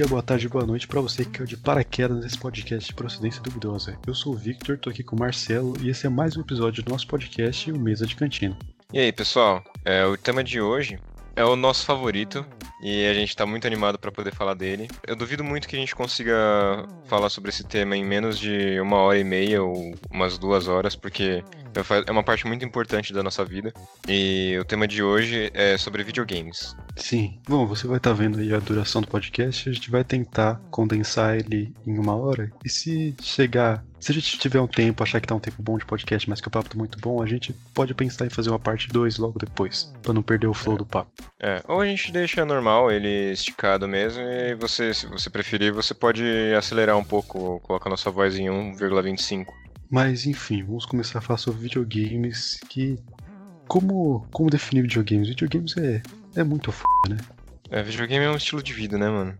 Dia, boa tarde, boa noite para você que caiu de paraquedas nesse podcast de procedência duvidosa. Eu sou o Victor, tô aqui com o Marcelo e esse é mais um episódio do nosso podcast, o Mesa de Cantina. E aí, pessoal? É, o tema de hoje é o nosso favorito e a gente tá muito animado para poder falar dele. Eu duvido muito que a gente consiga falar sobre esse tema em menos de uma hora e meia ou umas duas horas, porque é uma parte muito importante da nossa vida. E o tema de hoje é sobre videogames. Sim. Bom, você vai estar tá vendo aí a duração do podcast. A gente vai tentar condensar ele em uma hora. E se chegar. Se a gente tiver um tempo, achar que tá um tempo bom de podcast, mas que o papo tá muito bom, a gente pode pensar em fazer uma parte 2 logo depois, para não perder o flow é. do papo. É, ou a gente deixa normal, ele esticado mesmo, e você, se você preferir, você pode acelerar um pouco, colocar nossa voz em 1,25. Mas enfim, vamos começar a falar sobre videogames que. Como, como definir videogames? Videogames é, é muito f, né? É, videogame é um estilo de vida, né, mano?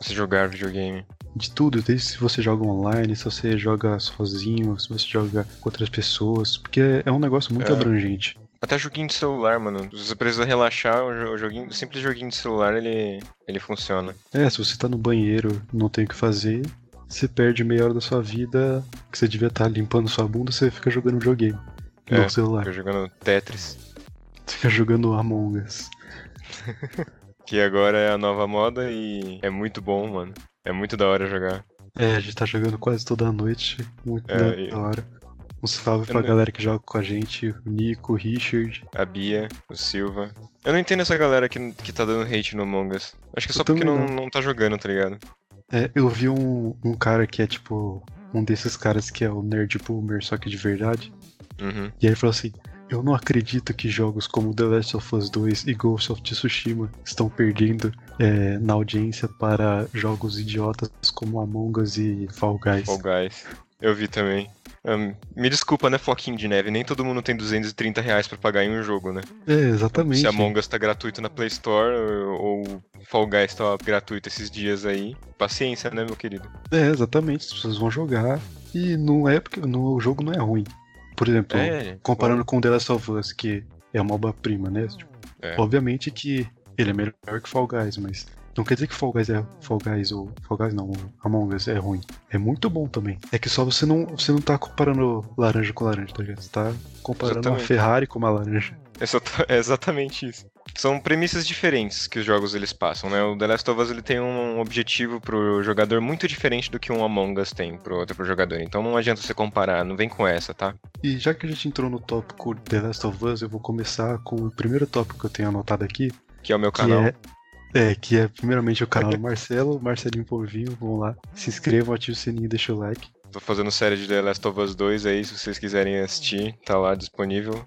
Você jogar videogame. De tudo, desde se você joga online, se você joga sozinho, se você joga com outras pessoas, porque é um negócio muito é. abrangente. Até joguinho de celular, mano. Se você precisa relaxar, o joguinho, o simples joguinho de celular, ele, ele funciona. É, se você tá no banheiro não tem o que fazer, você perde meia hora da sua vida que você devia estar tá limpando sua bunda, você fica jogando videogame é, no celular. Fica jogando Tetris. Você fica jogando Among Us. que agora é a nova moda e é muito bom, mano. É muito da hora jogar. É, a gente tá jogando quase toda noite. Muito é, da hora. Um salve pra galera que joga com a gente, o Nico, o Richard. A Bia, o Silva. Eu não entendo essa galera que, que tá dando hate no Among Us. Acho que é só porque não, não tá jogando, tá ligado? É, eu vi um, um cara que é tipo. Um desses caras que é o Nerd Boomer, só que de verdade. Uhum. E ele falou assim: Eu não acredito que jogos como The Last of Us 2 e Ghost of Tsushima estão perdendo é, na audiência para jogos idiotas como Among Us e Fall Guys. Fall Guys. Eu vi também. Um, me desculpa, né, Floquinho de Neve? Nem todo mundo tem 230 reais pra pagar em um jogo, né? É, exatamente. Se Among Us tá gratuito na Play Store ou Fall Guys tá gratuito esses dias aí, paciência, né, meu querido? É, exatamente. As pessoas vão jogar e não é porque no, o jogo não é ruim. Por exemplo, é, comparando bom. com The Last of Us, que é uma obra-prima, né? Tipo, é. Obviamente que ele é melhor que Fall Guys, mas não quer dizer que Fall Guys é Fall Guys ou Fall Guys não, Among Us é ruim. É muito bom também. É que só você não, você não tá comparando laranja com laranja, tá ligado? Você tá comparando exatamente. uma Ferrari com uma laranja. É exatamente isso. São premissas diferentes que os jogos eles passam, né? O The Last of Us ele tem um objetivo pro jogador muito diferente do que um Among Us tem pro outro pro jogador. Então não adianta você comparar, não vem com essa, tá? E já que a gente entrou no tópico The Last of Us, eu vou começar com o primeiro tópico que eu tenho anotado aqui. Que é o meu canal. É é, que é primeiramente o canal do Marcelo, Marcelinho Povinho, vamos lá. Se inscrevam, ative o sininho e deixa o like. Tô fazendo série de The Last of Us 2 aí, se vocês quiserem assistir, tá lá disponível.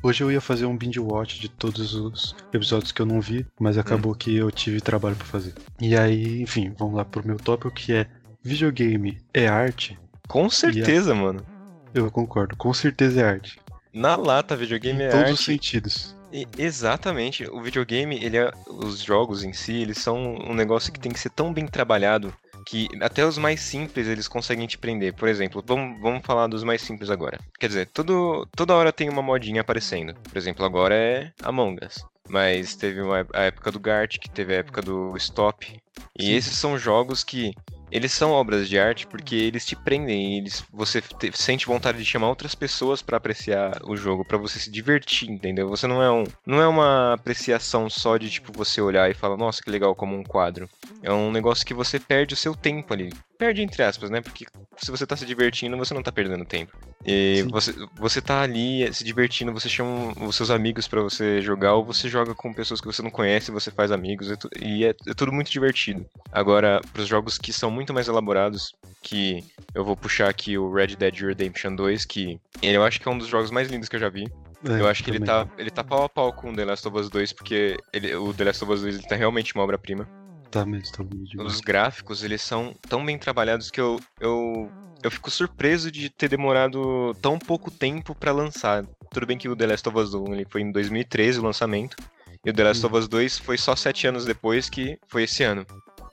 Hoje eu ia fazer um binge watch de todos os episódios que eu não vi, mas acabou hum. que eu tive trabalho para fazer. E aí, enfim, vamos lá pro meu tópico que é videogame é arte? Com certeza, mano. Eu concordo, com certeza é arte. Na lata, videogame em é arte. todos os sentidos. E, exatamente. O videogame, ele é, os jogos em si, eles são um negócio que tem que ser tão bem trabalhado que até os mais simples eles conseguem te prender. Por exemplo, vamos, vamos falar dos mais simples agora. Quer dizer, todo, toda hora tem uma modinha aparecendo. Por exemplo, agora é Among Us. Mas teve uma, a época do Gart, que teve a época do Stop. E Sim. esses são jogos que eles são obras de arte porque eles te prendem, eles você te, sente vontade de chamar outras pessoas para apreciar o jogo, para você se divertir, entendeu? Você não é um, não é uma apreciação só de tipo você olhar e falar, nossa, que legal como um quadro. É um negócio que você perde o seu tempo ali. Perde entre aspas, né? Porque se você tá se divertindo, você não tá perdendo tempo. E você, você tá ali se divertindo, você chama os seus amigos para você jogar, ou você joga com pessoas que você não conhece, você faz amigos, e é, é tudo muito divertido. Agora, pros jogos que são muito mais elaborados, que eu vou puxar aqui o Red Dead Redemption 2, que ele, eu acho que é um dos jogos mais lindos que eu já vi. É, eu acho que ele tá, ele tá pau a pau com o The Last of Us 2, porque ele, o The Last of Us 2 ele tá realmente uma obra-prima. Tá mesmo, tá mesmo. Os gráficos, eles são tão bem trabalhados que eu, eu, eu fico surpreso de ter demorado tão pouco tempo para lançar. Tudo bem que o The Last of Us 1 ele foi em 2013 o lançamento, e o The Last hum. of Us 2 foi só sete anos depois, que foi esse ano,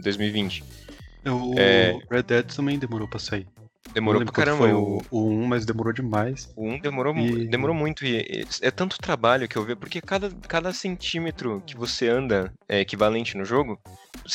2020. O é... Red Dead também demorou pra sair. Demorou pra caramba. Foi o, o 1, mas demorou demais. O 1 demorou, e... demorou muito. E é tanto trabalho que eu vejo, porque cada, cada centímetro que você anda é equivalente no jogo,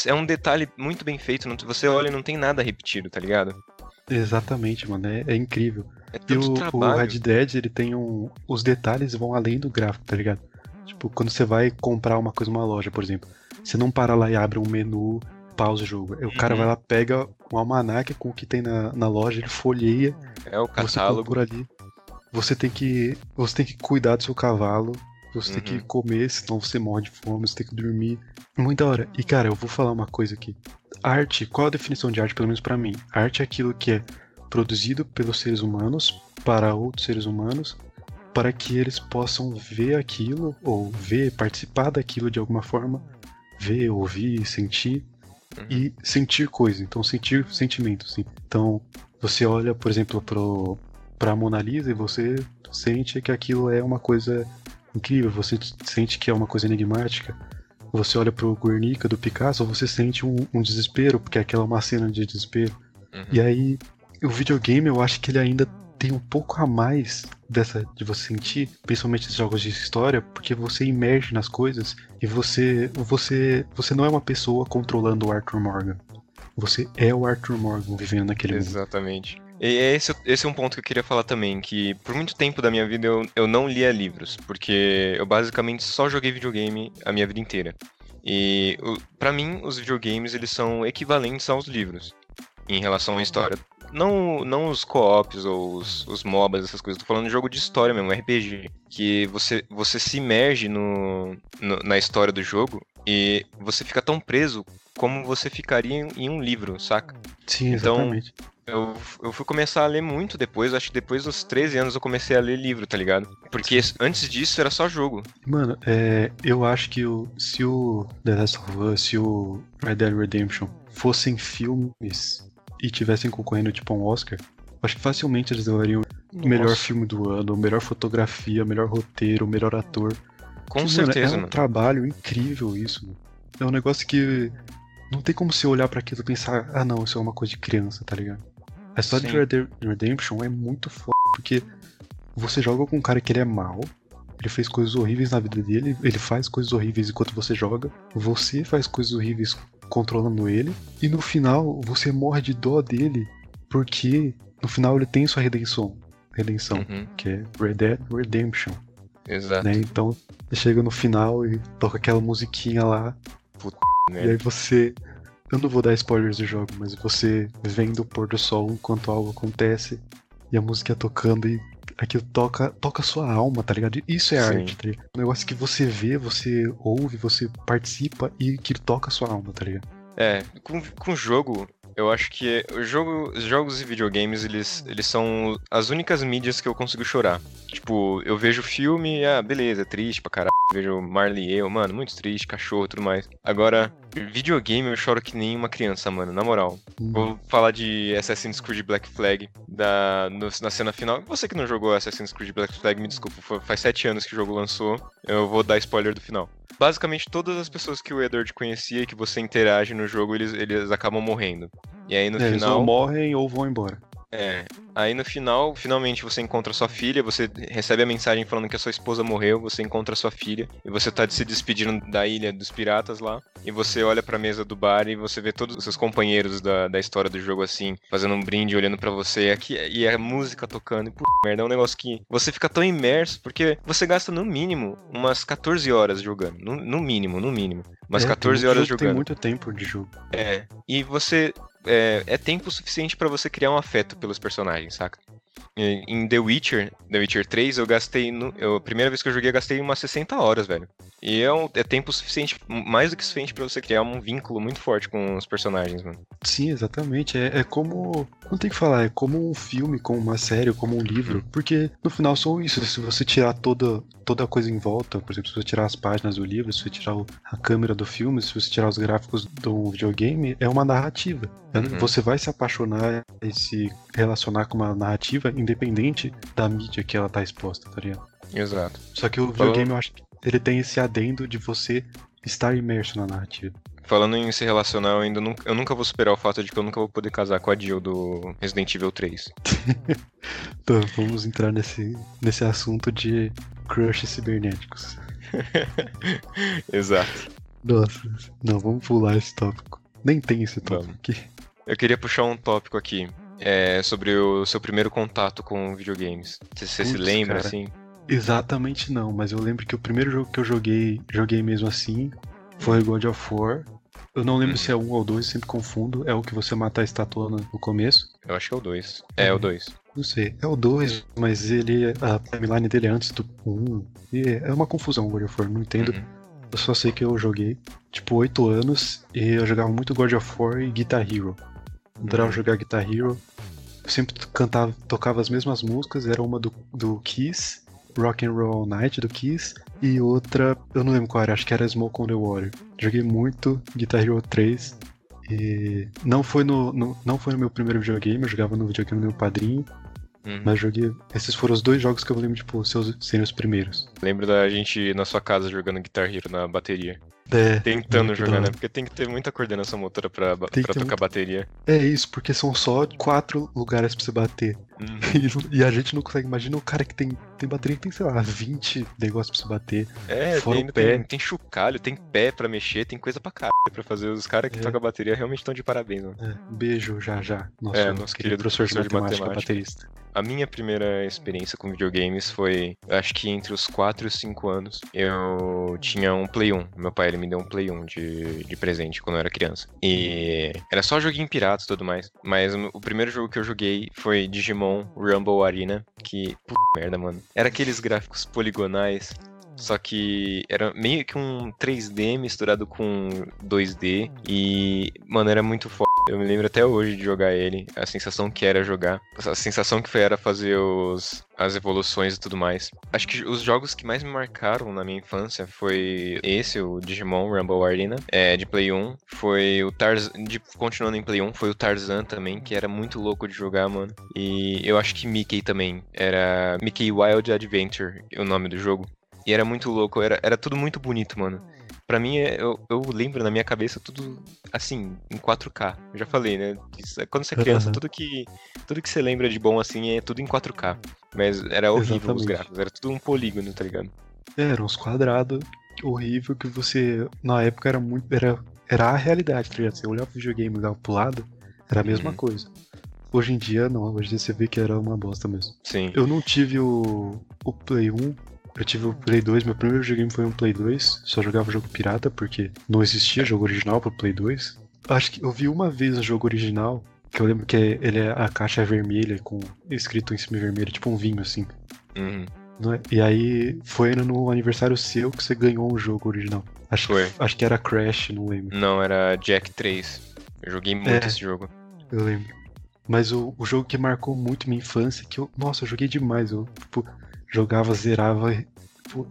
é um detalhe muito bem feito. Você olha e não tem nada repetido, tá ligado? Exatamente, mano. É, é incrível. É e o, o, Red Dead, ele tem um. Os detalhes vão além do gráfico, tá ligado? Tipo, quando você vai comprar uma coisa numa loja, por exemplo, você não para lá e abre um menu, pausa o jogo. O cara vai uhum. lá, pega um almanac com o que tem na, na loja, ele folheia. É o catálogo. Você ali. Você tem que. Você tem que cuidar do seu cavalo. Você uhum. tem que uhum. comer, senão você morre de fome, você tem que dormir. Muito da hora. E cara, eu vou falar uma coisa aqui. Arte, qual a definição de arte, pelo menos para mim? Arte é aquilo que é produzido pelos seres humanos para outros seres humanos para que eles possam ver aquilo ou ver, participar daquilo de alguma forma, ver, ouvir, sentir uhum. e sentir coisas. Então sentir sentimentos, sim. Então você olha, por exemplo, pro para Mona Lisa e você sente que aquilo é uma coisa incrível, você sente que é uma coisa enigmática. Você olha pro Guernica do Picasso, você sente um, um desespero, porque aquela é uma cena de desespero. Uhum. E aí, o videogame, eu acho que ele ainda tem um pouco a mais dessa de você sentir, principalmente nos jogos de história, porque você imerge nas coisas e você você você não é uma pessoa controlando o Arthur Morgan. Você é o Arthur Morgan vivendo naquele mundo. Exatamente. E esse, esse é um ponto que eu queria falar também, que por muito tempo da minha vida eu, eu não lia livros, porque eu basicamente só joguei videogame a minha vida inteira. E para mim, os videogames eles são equivalentes aos livros em relação à história. Não, não os co-ops ou os, os MOBAs, essas coisas. Tô falando de jogo de história mesmo, RPG. Que você, você se imerge no, no, na história do jogo e você fica tão preso como você ficaria em um livro, saca? Sim, então, exatamente. Então, eu, eu fui começar a ler muito depois, acho que depois dos 13 anos eu comecei a ler livro, tá ligado? Porque antes disso era só jogo. Mano, é, eu acho que o, se o The Last of Us, se o Red Dead Redemption fossem filmes e tivessem concorrendo tipo um Oscar, acho que facilmente eles levariam o melhor filme do ano, melhor fotografia, melhor roteiro, melhor ator. Com que, certeza, mano, é um mano. trabalho incrível isso, mano. É um negócio que não tem como você olhar para aquilo e pensar, ah não, isso é uma coisa de criança, tá ligado? A história Sim. de Redemption é muito foda, porque você joga com um cara que ele é mal, ele fez coisas horríveis na vida dele, ele faz coisas horríveis enquanto você joga, você faz coisas horríveis controlando ele, e no final você morre de dó dele, porque no final ele tem sua redenção, redenção, uhum. que é Red Dead Redemption. Exato. Né? Então chega no final e toca aquela musiquinha lá. Puta, e aí você. Eu não vou dar spoilers do jogo, mas você vendo o pôr do sol enquanto algo acontece e a música tocando e aquilo toca, toca a sua alma, tá ligado? Isso é Sim. arte, tá ligado? Um negócio que você vê, você ouve, você participa e que toca a sua alma, tá ligado? É, com, com jogo, eu acho que o jogo, os jogos e videogames, eles, eles são as únicas mídias que eu consigo chorar. Tipo, eu vejo filme, ah, beleza, triste pra caralho. Vejo Marley e eu, mano, muito triste, cachorro e tudo mais. Agora, videogame eu choro que nem uma criança, mano, na moral. Hum. Vou falar de Assassin's Creed Black Flag da, no, na cena final. Você que não jogou Assassin's Creed Black Flag, me desculpa, foi, faz sete anos que o jogo lançou. Eu vou dar spoiler do final basicamente todas as pessoas que o Edward conhecia e que você interage no jogo, eles, eles acabam morrendo. E aí no é, final. Eles ou morrem ou vão embora. É. Aí no final, finalmente você encontra sua filha, você recebe a mensagem falando que a sua esposa morreu, você encontra sua filha e você tá se despedindo da ilha dos piratas lá. E você olha pra mesa do bar e você vê todos os seus companheiros da, da história do jogo assim, fazendo um brinde, olhando para você e, aqui, e a música tocando. E, puta merda, é um negócio que você fica tão imerso porque você gasta no mínimo umas 14 horas jogando. No, no mínimo, no mínimo. Umas é, 14 horas jogando. Tem muito tempo de jogo. É. E você é, é tempo suficiente para você criar um afeto pelos personagens, saca? Em The Witcher, The Witcher 3, eu gastei. No, eu, a primeira vez que eu joguei, eu gastei umas 60 horas, velho. E é, um, é tempo suficiente, mais do que suficiente para você criar um vínculo muito forte com os personagens, mano. Sim, exatamente. É, é como. Não tem que falar, é como um filme, como uma série, como um livro. Uhum. Porque no final são isso. Se você tirar toda, toda a coisa em volta, por exemplo, se você tirar as páginas do livro, se você tirar o, a câmera do filme, se você tirar os gráficos do videogame, é uma narrativa. Uhum. Você vai se apaixonar e se relacionar com uma narrativa independente da mídia que ela tá exposta, tá ligado? Exato. Só que o videogame, eu acho que ele tem esse adendo de você estar imerso na narrativa. Falando em se relacionar, eu ainda nunca, eu nunca vou superar o fato de que eu nunca vou poder casar com a Jill do Resident Evil 3. então, vamos entrar nesse, nesse assunto de crush cibernéticos. Exato. Nossa, não, vamos pular esse tópico. Nem tem esse tópico vamos. aqui. Eu queria puxar um tópico aqui. É sobre o seu primeiro contato com videogames. Você, você se lembra, cara, assim? Exatamente não, mas eu lembro que o primeiro jogo que eu joguei, joguei mesmo assim, foi God of War. Eu não lembro uhum. se é um ou dois, sempre confundo. É o que você mata a estátua no começo. Eu acho que é o dois. É, é o dois. Não sei, é o 2, mas ele. A timeline dele é antes do 1. Um, e é uma confusão o God of War, não entendo. Uhum. Eu só sei que eu joguei, tipo, 8 anos e eu jogava muito God of War e Guitar Hero. Adorava uhum. jogar Guitar Hero. Eu sempre cantava, tocava as mesmas músicas, era uma do, do Kiss, Rock and Roll All Night do Kiss, e outra, eu não lembro qual era, acho que era Smoke on the Water. Joguei muito Guitar Hero 3 e não foi no, no, não foi no meu primeiro videogame, eu jogava no videogame do meu padrinho. Uhum. Mas joguei. Esses foram os dois jogos que eu lembro, tipo, seus, serem os primeiros. Lembro da gente na sua casa jogando Guitar Hero na bateria. É, Tentando jogar, né? Porque tem que ter muita coordenação motora pra, pra tocar muito... bateria. É isso, porque são só quatro lugares pra você bater. Uhum. E, e, a gente não consegue. Imagina o cara que tem, tem bateria que tem, sei lá, 20 negócios pra você bater. É, tem, pé. Tem, tem chocalho, tem pé pra mexer, tem coisa pra caralho pra fazer. Os caras que é. tocam bateria realmente estão de parabéns. É, beijo já já. Nosso, é, nosso querido, querido professor, professor de matemática, matemática. baterista. A minha primeira experiência com videogames foi, acho que entre os 4 e os 5 anos. Eu tinha um Play 1. Meu pai ele me deu um Play 1 de, de presente quando eu era criança. E era só joguinho pirata e tudo mais. Mas o primeiro jogo que eu joguei foi Digimon Rumble Arena. Que, puta merda, mano. Era aqueles gráficos poligonais só que era meio que um 3D misturado com 2D. E, mano, era muito foda. Eu me lembro até hoje de jogar ele. A sensação que era jogar. A sensação que era fazer os, as evoluções e tudo mais. Acho que os jogos que mais me marcaram na minha infância foi esse, o Digimon Rumble Arena, é, de Play 1. Foi o Tarzan, de, continuando em Play 1, foi o Tarzan também, que era muito louco de jogar, mano. E eu acho que Mickey também. Era Mickey Wild Adventure, o nome do jogo. E era muito louco, era, era tudo muito bonito, mano. Pra mim, é, eu, eu lembro na minha cabeça tudo assim, em 4K. Eu já falei, né? Quando você é criança, uhum. tudo que tudo que você lembra de bom assim é tudo em 4K. Mas era horrível Exatamente. os gráficos, era tudo um polígono, tá ligado? É, era uns quadrados horrível que você. Na época era muito. Era, era a realidade, tá ligado? Você olhava o videogame e pro lado, era a mesma uhum. coisa. Hoje em dia não, hoje em dia você vê que era uma bosta mesmo. Sim. Eu não tive o, o Play 1, eu tive o Play 2, meu primeiro videogame foi um Play 2, só jogava jogo pirata porque não existia jogo original pro Play 2. Acho que eu vi uma vez o jogo original, que eu lembro que ele é a caixa é vermelha com escrito em cima vermelho, tipo um vinho assim. Uhum. É? E aí foi no aniversário seu que você ganhou um jogo original. Acho, foi. Que, acho que era Crash, não lembro. Não, era Jack 3. Eu joguei muito é, esse jogo. Eu lembro. Mas o, o jogo que marcou muito minha infância, que eu. Nossa, eu joguei demais. Eu, tipo, jogava, zerava,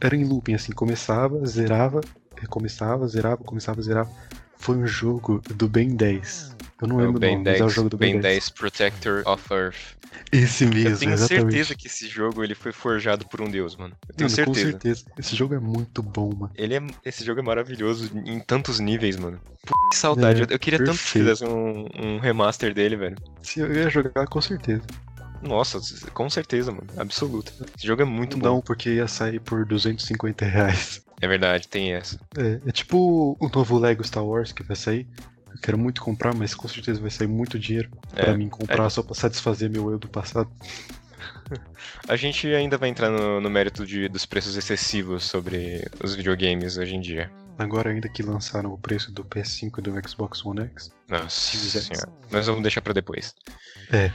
era em looping, assim, começava, zerava, recomeçava, zerava, começava, zerava. Foi um jogo do Ben 10. Eu não é lembro o Ben nome, 10, mas é o jogo do Ben, ben 10. 10 Protector of Earth. Esse mesmo, Eu tenho exatamente. certeza que esse jogo ele foi forjado por um deus, mano. Eu tenho mano, certeza. Com certeza. Esse jogo é muito bom, mano. Ele é, esse jogo é maravilhoso em tantos níveis, mano. que saudade. É, eu, queria perfeito. tanto que fizesse um, um remaster dele, velho. Se eu ia jogar, com certeza. Nossa, com certeza, mano. Absoluta. Esse jogo é muito não, bom. Não, porque ia sair por 250 reais. É verdade, tem essa. É, é tipo o novo Lego Star Wars que vai sair. Eu quero muito comprar, mas com certeza vai sair muito dinheiro é, para mim comprar é... só pra satisfazer meu eu do passado. A gente ainda vai entrar no, no mérito de, dos preços excessivos sobre os videogames hoje em dia. Agora ainda que lançaram o preço do PS5 e do Xbox One X. Nossa senhora. Mas vamos deixar para depois. É.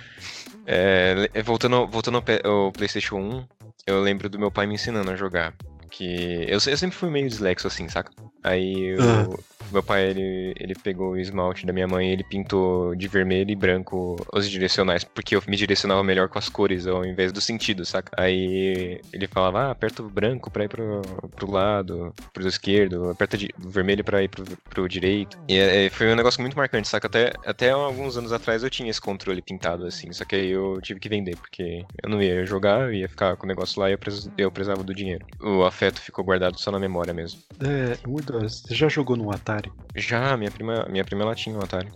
é. voltando voltando ao, ao PlayStation 1, eu lembro do meu pai me ensinando a jogar. Que eu, eu sempre fui meio dislexo assim, saca? Aí eu, uhum. Meu pai, ele, ele pegou o esmalte da minha mãe e ele pintou de vermelho e branco os direcionais, porque eu me direcionava melhor com as cores ao invés do sentido, saca? Aí ele falava, ah, aperta o branco pra ir pro, pro lado, pro esquerdo, aperta o vermelho pra ir pro, pro direito. E é, foi um negócio muito marcante, saca? Até, até alguns anos atrás eu tinha esse controle pintado assim, só que aí eu tive que vender, porque eu não ia jogar, eu ia ficar com o negócio lá e eu, eu precisava do dinheiro. O afeto ficou guardado só na memória mesmo. É, muito. Você já jogou no Atari? Atari? Já, minha prima, minha prima ela tinha um Atari.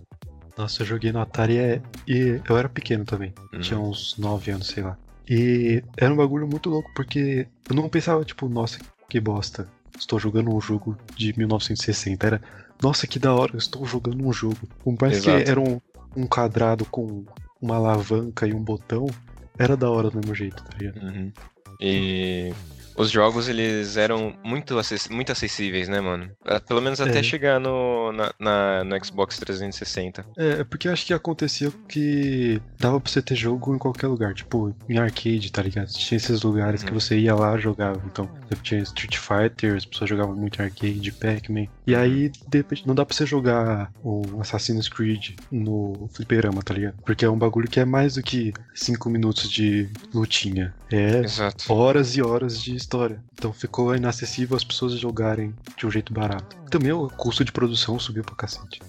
Nossa, eu joguei no Atari é... e eu era pequeno também. Uhum. Tinha uns 9 anos, sei lá. E era um bagulho muito louco, porque eu não pensava, tipo, nossa, que bosta. estou jogando um jogo de 1960. Era, nossa, que da hora, eu estou jogando um jogo. Por mais Exato. que era um, um quadrado com uma alavanca e um botão, era da hora do mesmo jeito, tá ligado? Uhum. E os jogos eles eram muito, acess muito acessíveis, né, mano? Pelo menos até é. chegar no, na, na, no Xbox 360. É, é, porque acho que acontecia que dava pra você ter jogo em qualquer lugar, tipo, em arcade, tá ligado? Tinha esses lugares que uhum. você ia lá jogava. Então, tinha Street Fighter, as pessoas jogavam muito arcade, Pac-Man. E aí, de repente, não dá pra você jogar o Assassin's Creed no fliperama, tá ligado? Porque é um bagulho que é mais do que 5 minutos de lutinha. É Exato. horas e horas de história. Então ficou inacessível as pessoas jogarem de um jeito barato. Também o custo de produção subiu pra cacete.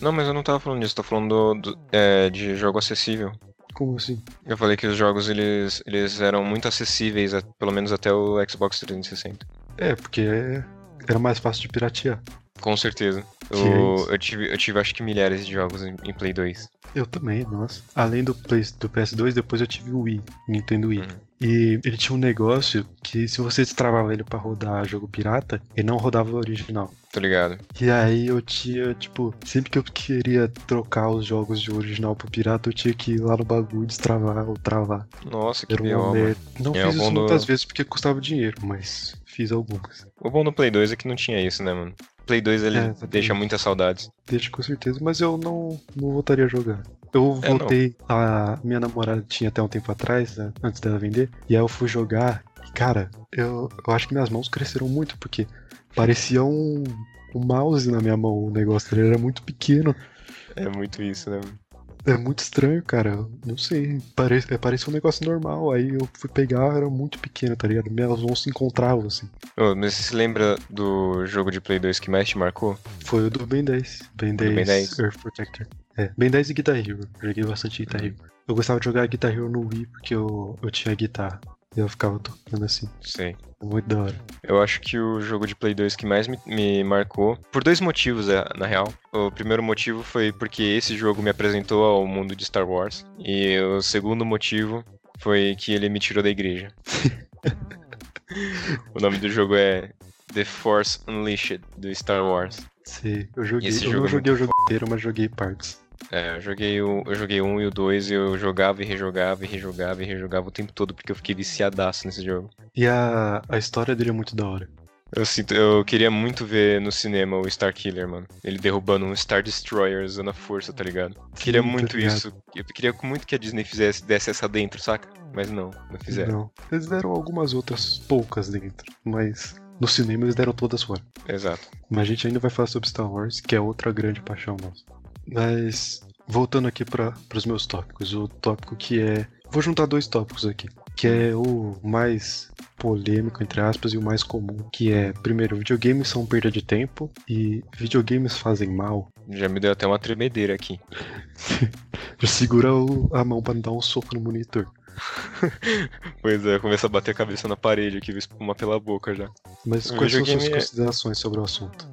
Não, mas eu não tava falando disso, tô falando do, do, é, de jogo acessível. Como assim? Eu falei que os jogos eles, eles eram muito acessíveis, pelo menos até o Xbox 360. É, porque era mais fácil de piratear. Com certeza. Eu, eu, tive, eu tive acho que milhares de jogos em, em Play 2. Eu também, nossa. Além do, Play, do PS2, depois eu tive o Wii, Nintendo Wii. Uhum. E ele tinha um negócio que se você destravava ele para rodar jogo pirata, ele não rodava o original. Tô ligado. E aí eu tinha, tipo, sempre que eu queria trocar os jogos de original pro pirata, eu tinha que ir lá no bagulho destravar ou travar. Nossa, que pior, Não é, fiz isso do... muitas vezes porque custava dinheiro, mas fiz algumas. O bom do Play 2 é que não tinha isso, né, mano? Play 2 ele é, deixa muitas saudades. Deixa com certeza, mas eu não, não voltaria a jogar. Eu é, voltei, é, a minha namorada tinha até um tempo atrás, né, antes dela vender, e aí eu fui jogar, e cara, eu, eu acho que minhas mãos cresceram muito, porque parecia um, um mouse na minha mão, o negócio, ele era muito pequeno. É muito isso, né? É muito estranho, cara. Não sei. Parece, é, parece um negócio normal. Aí eu fui pegar, era muito pequeno, tá ligado? Minhas mãos se encontravam, assim. Oh, mas você se lembra do jogo de Play 2 que mais te marcou? Foi o do Ben 10. Ben 10, ben 10. Earth Protector. É, Ben 10 e Guitar Hero. Joguei bastante Guitar Hero. Eu gostava de jogar Guitar Hero no Wii porque eu, eu tinha guitarra. E eu ficava tocando assim. Sei. Muito da hora. Eu acho que o jogo de Play 2 que mais me, me, marcou, por dois motivos, é, na real. O primeiro motivo foi porque esse jogo me apresentou ao mundo de Star Wars. E o segundo motivo foi que ele me tirou da igreja. o nome do jogo é The Force Unleashed, do Star Wars. Sim, eu joguei. Esse eu jogo não é joguei o jogo inteiro, mas joguei partes. É, eu joguei, o, eu joguei um e o dois e eu jogava e rejogava e rejogava e rejogava o tempo todo porque eu fiquei viciadaço nesse jogo. E a, a história dele é muito da hora. Eu sinto, eu queria muito ver no cinema o Star Killer, mano. Ele derrubando um Star Destroyer usando a força, tá ligado? Queria muito isso. Eu queria muito que a Disney fizesse desse essa dentro, saca? Mas não, não fizeram. Não. Eles deram algumas outras poucas dentro, mas no cinema eles deram todas fora. Exato. Mas a gente ainda vai falar sobre Star Wars, que é outra grande paixão nossa. Mas voltando aqui para os meus tópicos, o tópico que é, vou juntar dois tópicos aqui, que é o mais polêmico entre aspas e o mais comum, que é primeiro, videogames são perda de tempo e videogames fazem mal. Já me deu até uma tremedeira aqui. Segura o, a mão para não dar um soco no monitor. pois é, começa a bater a cabeça na parede aqui, espuma pela boca já. Mas quais são suas é considerações sobre o assunto?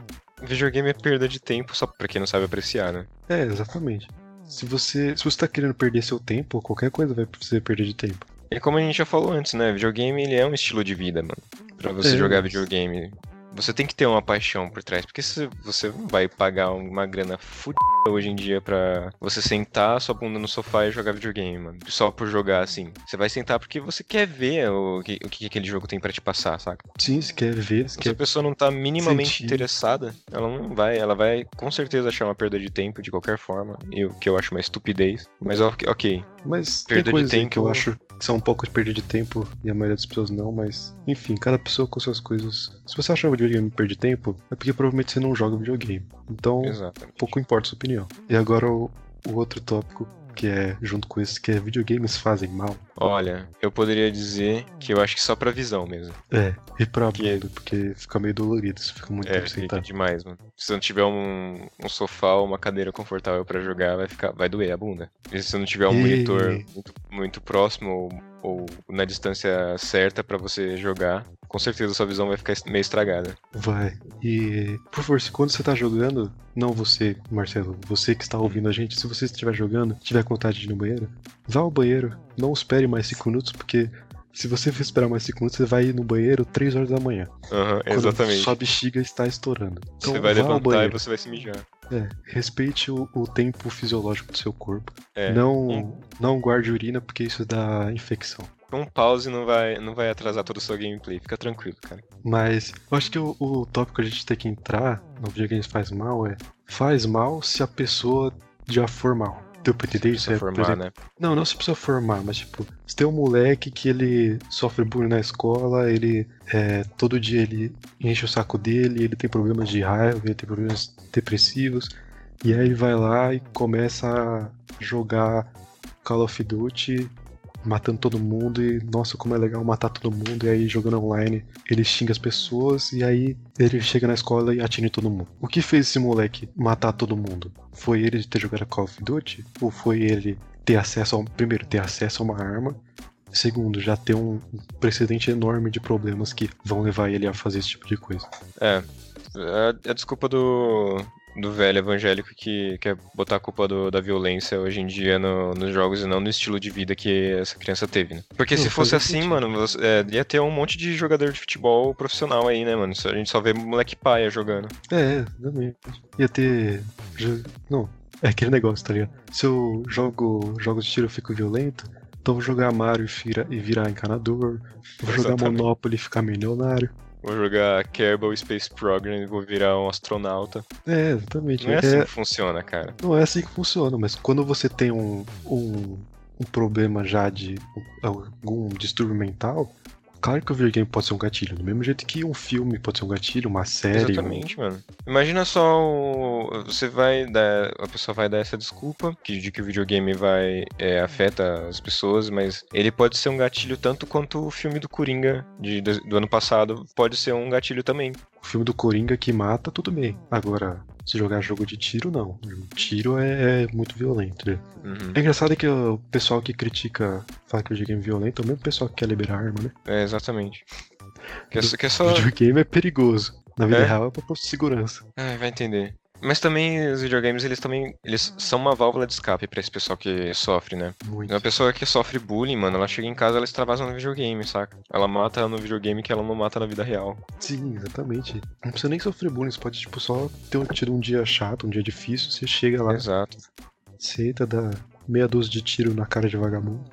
Videogame é perda de tempo, só pra quem não sabe apreciar, né? É, exatamente. Se você, se você tá querendo perder seu tempo, qualquer coisa vai você perder de tempo. E como a gente já falou antes, né? Videogame ele é um estilo de vida, mano. Pra você é. jogar videogame, você tem que ter uma paixão por trás, porque se você vai pagar uma grana fudida hoje em dia pra você sentar sua bunda no sofá e jogar videogame, mano. Só por jogar, assim. Você vai sentar porque você quer ver o que, o que aquele jogo tem para te passar, saca? Sim, você quer ver. Se quer... a pessoa não tá minimamente sentir. interessada, ela não vai. Ela vai com certeza achar uma perda de tempo de qualquer forma. E o que eu acho uma estupidez. Mas ok. Mas perda de tempo. que eu acho que são um pouco de perda de tempo e a maioria das pessoas não, mas enfim, cada pessoa com suas coisas. Se você acha o videogame perder tempo, é porque provavelmente você não joga videogame. Então, Exatamente. pouco importa a sua opinião. E agora o, o outro tópico que é junto com isso, que é videogames fazem mal? Olha, eu poderia dizer que eu acho que só pra visão mesmo. É, e pra que... bunda, porque fica meio dolorido, você fica muito é, tempo sentado. demais, mano. Se não tiver um, um sofá ou uma cadeira confortável para jogar, vai ficar, vai doer a bunda. E se não tiver um e... monitor muito, muito próximo ou, ou na distância certa para você jogar, com certeza sua visão vai ficar meio estragada. Vai. E, por favor, se quando você tá jogando, não você, Marcelo, você que está ouvindo a gente, se você estiver jogando, tiver vontade de ir no banheiro, vá ao banheiro, não espere mais 5 minutos, porque Se você for esperar mais 5 minutos, você vai ir no banheiro 3 horas da manhã. Uhum, exatamente. Sua bexiga está estourando. Então, você vai levantar e você vai se mijar. É, respeite o, o, tempo fisiológico do seu corpo. É, não, um... não guarde urina, porque isso dá infecção. Um pause não vai, não vai atrasar todo o seu gameplay, fica tranquilo, cara. Mas eu acho que o, o tópico que a gente tem que entrar no videogames faz mal é faz mal se a pessoa já for mal. Entender isso? É, formar, exemplo, né? Não, não se precisa formar, mas tipo, se tem um moleque que ele sofre bullying na escola, ele é, todo dia ele enche o saco dele, ele tem problemas de raiva, ele tem problemas depressivos, e aí ele vai lá e começa a jogar Call of Duty matando todo mundo e nossa, como é legal matar todo mundo. E aí jogando online, ele xinga as pessoas e aí ele chega na escola e atira em todo mundo. O que fez esse moleque matar todo mundo? Foi ele ter jogado Call of Duty? Ou foi ele ter acesso a primeiro ter acesso a uma arma? Segundo, já ter um precedente enorme de problemas que vão levar ele a fazer esse tipo de coisa. É. É a desculpa do, do velho evangélico que quer botar a culpa do, da violência hoje em dia no, nos jogos e não no estilo de vida que essa criança teve, né? Porque não, se fosse assim, sentido. mano, você, é, ia ter um monte de jogador de futebol profissional aí, né, mano? A gente só vê moleque paia jogando. É, exatamente. Ia ter. Não, é aquele negócio, tá ligado? Se eu jogo jogos de tiro eu fico violento, então vou jogar Mario e, e virar encanador. Vou jogar Monopoly e ficar milionário. Vou jogar Kerbal Space Program e vou virar um astronauta. É, exatamente. Não é, é assim que funciona, cara. Não é assim que funciona, mas quando você tem um, um, um problema já de algum distúrbio mental, Claro que o videogame pode ser um gatilho, do mesmo jeito que um filme pode ser um gatilho, uma série. Exatamente, um... mano. Imagina só o... você vai dar. A pessoa vai dar essa desculpa que, de que o videogame vai é, afeta as pessoas, mas ele pode ser um gatilho tanto quanto o filme do Coringa de, do ano passado pode ser um gatilho também. O filme do Coringa que mata, tudo bem. Agora, se jogar jogo de tiro, não. Tiro é, é muito violento. Né? Uhum. É engraçado que o pessoal que critica, fala que o videogame é violento, é o mesmo pessoal que quer liberar arma, né? É, exatamente. Que é, que só... O videogame é perigoso. Na vida é? real é pra segurança. Ah, vai entender. Mas também os videogames, eles também eles são uma válvula de escape para esse pessoal que sofre, né? Muito. Uma pessoa que sofre bullying, mano, ela chega em casa, ela extravasa no videogame, saca? Ela mata no videogame que ela não mata na vida real. Sim, exatamente. Não precisa nem sofrer bullying, você pode, tipo, só ter tido um dia chato, um dia difícil, você chega lá. Exato. Senta, dá meia dúzia de tiro na cara de vagabundo.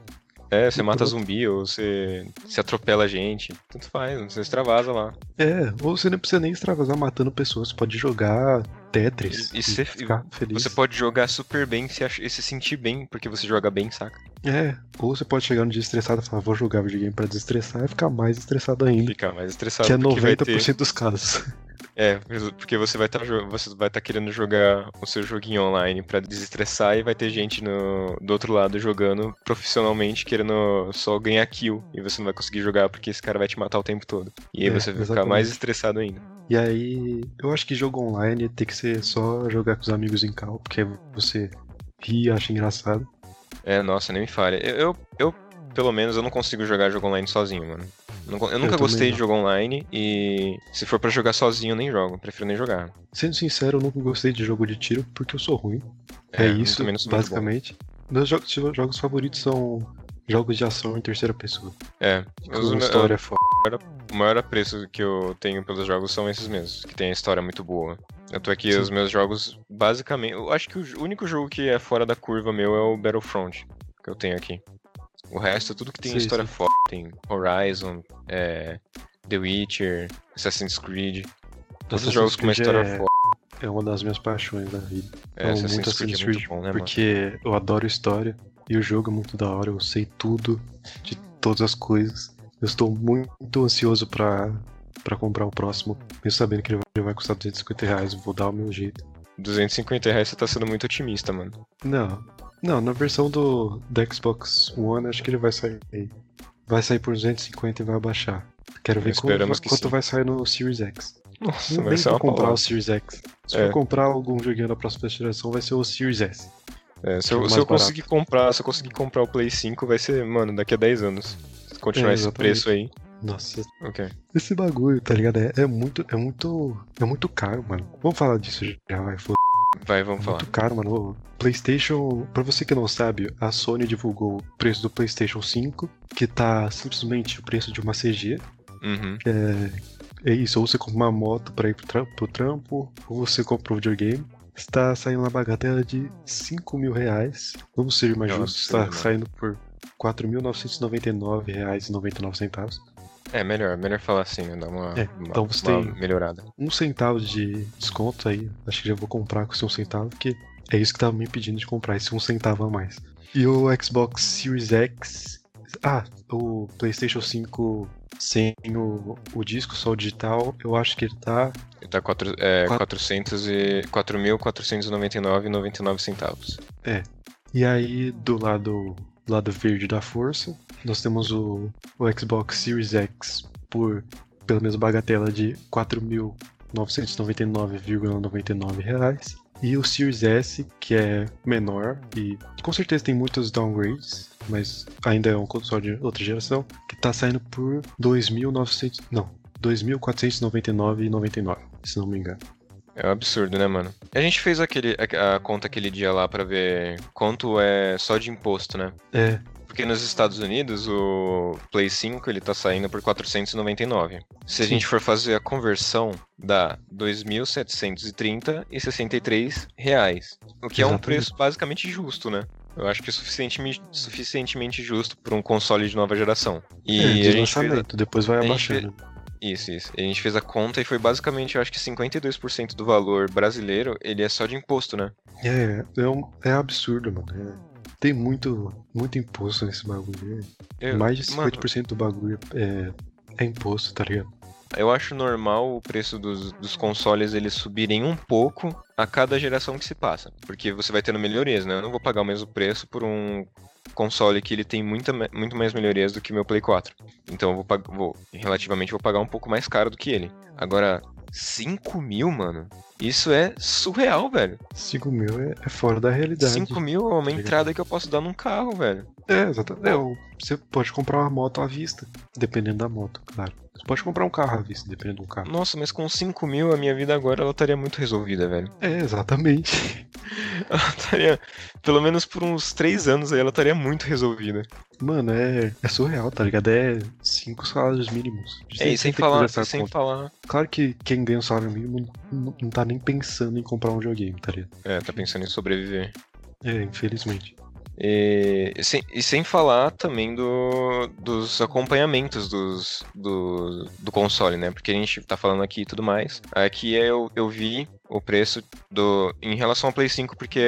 É, você mata zumbi ou você, você atropela gente. Tanto faz, você extravasa lá. É, ou você não precisa nem extravasar matando pessoas, você pode jogar Tetris. E, e, e ficar feliz. Você pode jogar super bem se, e se sentir bem, porque você joga bem, saca? É, ou você pode chegar no dia estressado e falar, vou jogar videogame pra desestressar e ficar mais estressado ainda. Ficar mais estressado. Que é 90% ter... dos casos. É, porque você vai estar tá, você vai estar tá querendo jogar o seu joguinho online para desestressar e vai ter gente no, do outro lado jogando profissionalmente querendo só ganhar kill e você não vai conseguir jogar porque esse cara vai te matar o tempo todo. E aí é, você vai exatamente. ficar mais estressado ainda. E aí, eu acho que jogo online tem que ser só jogar com os amigos em cal, porque você ri, acha engraçado. É, nossa, nem me fale. Eu, eu, eu, pelo menos, eu não consigo jogar jogo online sozinho, mano. Eu nunca eu gostei de jogo online e se for para jogar sozinho eu nem jogo, prefiro nem jogar. Sendo sincero, eu nunca gostei de jogo de tiro porque eu sou ruim. É, é isso, basicamente. Meus jogos, jogos favoritos são jogos de ação em terceira pessoa. É, os, história eu, foda. O maior apreço que eu tenho pelos jogos são esses mesmos, que tem a história muito boa. Eu tô aqui, Sim. os meus jogos, basicamente. Eu acho que o único jogo que é fora da curva meu é o Battlefront, que eu tenho aqui. O resto, tudo que tem sim, história sim. foda. Tem Horizon, é, The Witcher, Assassin's Creed. Todos os jogos com uma história é... foda. É uma das minhas paixões da vida. É, eu Assassin's, muito Assassin's Creed, Creed é bom, né, porque mano? eu adoro história e o jogo é muito da hora, eu sei tudo de todas as coisas. Eu estou muito ansioso para para comprar o próximo, mesmo sabendo que ele vai custar 250 reais, vou dar o meu jeito. 250 reais você tá sendo muito otimista, mano. Não, não, na versão do, do Xbox One, acho que ele vai sair. Vai sair por 250 e vai abaixar. Quero ver quanto, quanto vai sair no Series X. Nossa, Não vai ser uma comprar palavra. o Series X. Se é. for comprar algum joguinho da próxima geração, vai ser o Series S. É, se, eu, se eu conseguir comprar, se eu conseguir comprar o Play 5, vai ser, mano, daqui a 10 anos. Se continuar é, esse preço aí. Nossa. Ok. Esse bagulho, tá ligado? É, é, muito, é muito. É muito caro, mano. Vamos falar disso já, vai, foda Vai, vamos falar. Muito caro, mano. PlayStation, pra você que não sabe, a Sony divulgou o preço do PlayStation 5, que tá simplesmente o preço de uma CG. Uhum. É, é isso, ou você compra uma moto pra ir pro trampo, pro trampo ou você compra um videogame. Está saindo uma bagatela de 5 mil reais. Vamos ser mais justos, está saindo por R$ 4.999,99. É, melhor, melhor falar assim, né? Dar uma, é, então você uma tem melhorada. Um centavo de desconto aí. Acho que já vou comprar com esse um centavo, porque é isso que tava me pedindo de comprar, esse um centavo a mais. E o Xbox Series X. Ah, o PlayStation 5 sem o, o disco, só o digital, eu acho que ele tá. Ele tá quatro, é, 4.499,99 centavos. É. E aí, do lado lado verde da força. Nós temos o, o Xbox Series X por pela mesma bagatela de 4.999,99 reais. E o Series S, que é menor e com certeza tem muitos downgrades, mas ainda é um console de outra geração, que está saindo por 2.900, não, 2.499,99, se não me engano. É um absurdo, né, mano? A gente fez aquele, a, a, conta aquele dia lá para ver quanto é só de imposto, né? É. Porque nos Estados Unidos o Play 5 ele tá saindo por 499. Se a gente for fazer a conversão, dá 2.730 e 63 reais. O que Exatamente. é um preço basicamente justo, né? Eu acho que é suficientemente, suficientemente justo para um console de nova geração. E é, a gente fez, depois vai abaixando. Isso, isso. A gente fez a conta e foi basicamente, eu acho que 52% do valor brasileiro, ele é só de imposto, né? É, é, um, é absurdo, mano. É, tem muito, muito imposto nesse bagulho. Eu, Mais de 50% mano, do bagulho é, é imposto, tá ligado? Eu acho normal o preço dos, dos consoles eles subirem um pouco a cada geração que se passa. Porque você vai tendo melhorias, né? Eu não vou pagar o mesmo preço por um console que ele tem muita, muito mais melhorias do que meu Play 4. Então eu vou, vou relativamente vou pagar um pouco mais caro do que ele. Agora, 5 mil, mano? Isso é surreal, velho. 5 mil é, é, fora da realidade. 5 mil é uma entrada que eu posso dar num carro, velho. É, exatamente. É, você pode comprar uma moto à vista, dependendo da moto, claro. Você pode comprar um carro à vista, dependendo do carro. Nossa, mas com 5 mil a minha vida agora ela estaria muito resolvida, velho. É, exatamente. ela estaria, pelo menos por uns 3 anos aí, ela estaria muito resolvida. Mano, é, é surreal, tá ligado? É 5 salários mínimos. É, sem falar, sem falar. Claro que quem ganha um salário mínimo não, não tá nem pensando em comprar um videogame, tá ligado? É, tá pensando em sobreviver. É, infelizmente. E sem, e sem falar também do, dos acompanhamentos dos, do, do console, né? Porque a gente tá falando aqui e tudo mais. Aqui eu, eu vi o preço do em relação ao Play 5 porque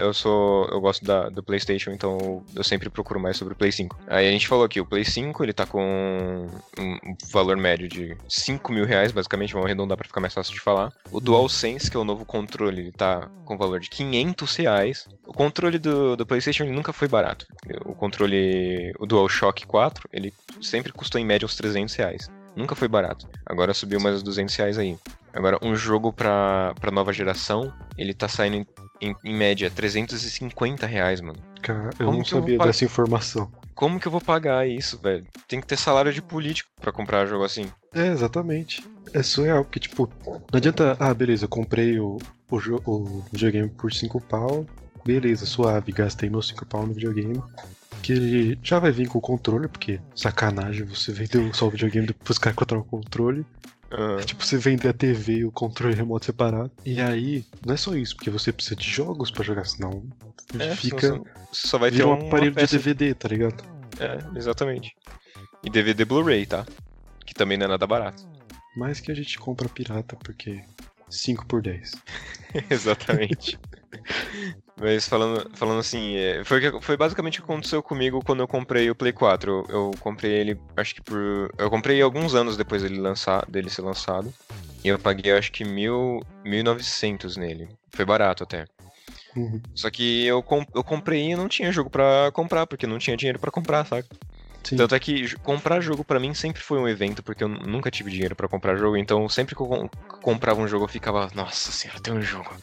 eu sou eu gosto da, do PlayStation, então eu sempre procuro mais sobre o Play 5. Aí a gente falou aqui, o Play 5 ele tá com um valor médio de 5 mil reais, basicamente, vamos arredondar para ficar mais fácil de falar. O DualSense, que é o novo controle, ele tá com valor de 500 reais. O controle do, do PlayStation ele nunca foi barato. O controle, o DualShock 4, ele sempre custou em média uns 300 reais. Nunca foi barato. Agora subiu mais 200 reais aí. Agora, um jogo pra, pra nova geração, ele tá saindo em, em, em média 350 reais, mano. Cara, eu Como não sabia eu dessa informação. Como que eu vou pagar isso, velho? Tem que ter salário de político para comprar jogo assim. É, exatamente. É surreal, porque, tipo, não adianta. Ah, beleza, eu comprei o, o, o videogame por 5 pau. Beleza, suave, gastei meus 5 pau no videogame que ele já vai vir com o controle, porque sacanagem, você vendeu só o videogame depois os caras controlam o controle. Uhum. É tipo você vender a TV e o controle remoto separado. E aí, não é só isso, porque você precisa de jogos para jogar, senão é, fica. Só, só vai ter um aparelho peça... de DVD, tá ligado? É, exatamente. E DVD Blu-ray, tá? Que também não é nada barato. Mais que a gente compra pirata, porque 5 por 10. Exatamente. Mas falando, falando assim, é, foi, foi basicamente o que aconteceu comigo quando eu comprei o Play 4. Eu, eu, comprei ele, acho que por. Eu comprei alguns anos depois dele, lançar, dele ser lançado. E eu paguei acho que mil, 1.900 nele. Foi barato até. Uhum. Só que eu, eu comprei e não tinha jogo pra comprar, porque não tinha dinheiro para comprar, sabe? Sim. Tanto é que comprar jogo para mim sempre foi um evento, porque eu nunca tive dinheiro para comprar jogo, então sempre que eu comprava um jogo eu ficava, nossa senhora, tem um jogo.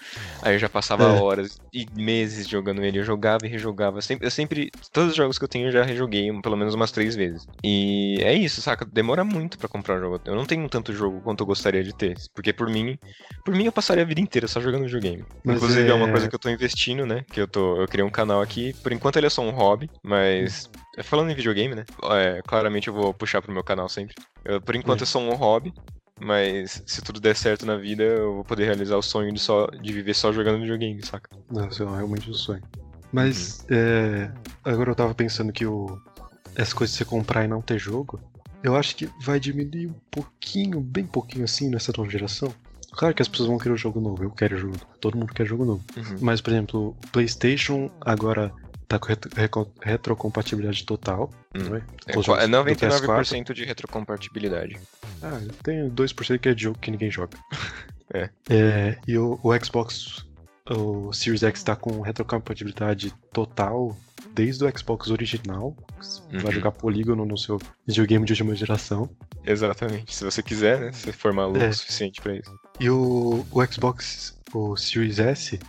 Aí eu já passava é. horas e meses jogando ele, eu jogava e rejogava. Sempre, eu sempre, todos os jogos que eu tenho eu já rejoguei pelo menos umas três vezes. E é isso, saca? Demora muito para comprar jogo. Eu não tenho tanto jogo quanto eu gostaria de ter, porque por mim, por mim eu passaria a vida inteira só jogando videogame. Mas Inclusive é... é uma coisa que eu tô investindo, né? Que eu tô, eu criei um canal aqui, por enquanto ele é só um hobby, mas falando em videogame, né? É, claramente eu vou puxar pro meu canal sempre. Eu, por enquanto é só um hobby, mas se tudo der certo na vida, eu vou poder realizar o sonho de, só, de viver só jogando videogame, saca? Nossa, é realmente um sonho. Mas uhum. é, agora eu tava pensando que o, essa coisa de você comprar e não ter jogo, eu acho que vai diminuir um pouquinho, bem pouquinho assim nessa nova geração. Claro que as pessoas vão querer um jogo novo, eu quero jogo novo, todo mundo quer jogo novo. Uhum. Mas, por exemplo, o PlayStation agora tá com retro, retrocompatibilidade total. Hum. Não é? é, é 99% de retrocompatibilidade. Ah, tem 2% que é de jogo que ninguém joga. é. é. E o, o Xbox, o Series X tá com retrocompatibilidade total desde o Xbox original. Uhum. Vai jogar polígono no seu videogame de última geração. Exatamente. Se você quiser, né? Se for maluco é. o suficiente pra isso. E o, o Xbox, o Series S,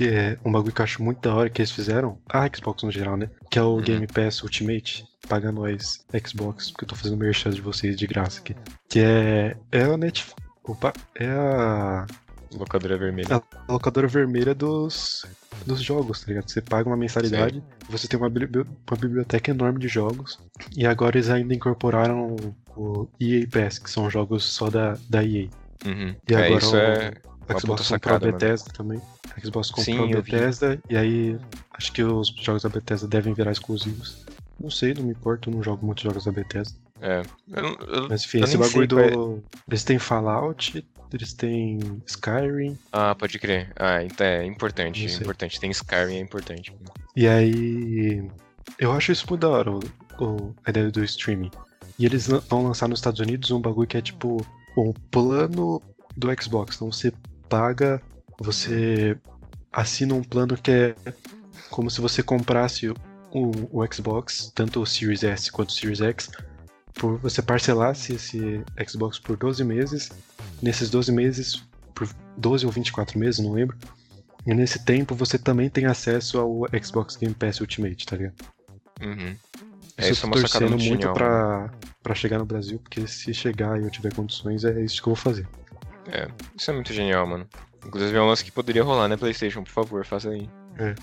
que é um bagulho que eu acho muito da hora que eles fizeram, a Xbox no geral, né? Que é o uhum. Game Pass Ultimate, paga nós Xbox, porque eu tô fazendo merchan de vocês de graça aqui. Que é, é a Netflix. Opa, é a. Locadora vermelha. A locadora vermelha dos, dos jogos, tá ligado? Você paga uma mensalidade, Sim. você tem uma, uma biblioteca enorme de jogos. E agora eles ainda incorporaram o EA Pass, que são jogos só da, da EA. Uhum. E é, agora isso o, é Xbox comprou a Bethesda também. A Xbox comprou Sim, a Bethesda e aí acho que os jogos da Bethesda devem virar exclusivos. Não sei, não me importa, eu não jogo muitos jogos da Bethesda. É. Eu, eu, Mas enfim, esse bagulho do. É. Eles têm Fallout, eles têm Skyrim. Ah, pode crer. Ah, então é importante, é importante. Tem Skyrim, é importante. E aí. Eu acho isso muito da hora, o, o, a ideia do streaming. E eles vão lançar nos Estados Unidos um bagulho que é tipo um plano do Xbox. Então você paga, você assina um plano que é como se você comprasse o, o Xbox, tanto o Series S quanto o Series X, por você parcelasse esse Xbox por 12 meses. Nesses 12 meses, por 12 ou 24 meses, não lembro. E nesse tempo você também tem acesso ao Xbox Game Pass Ultimate, tá ligado? Uhum. É, isso eu tô é torcendo muito genial, pra, pra chegar no Brasil, porque se chegar e eu tiver condições, é isso que eu vou fazer. É, isso é muito genial, mano. Inclusive é um lance que poderia rolar, né, PlayStation? Por favor, faça aí. É.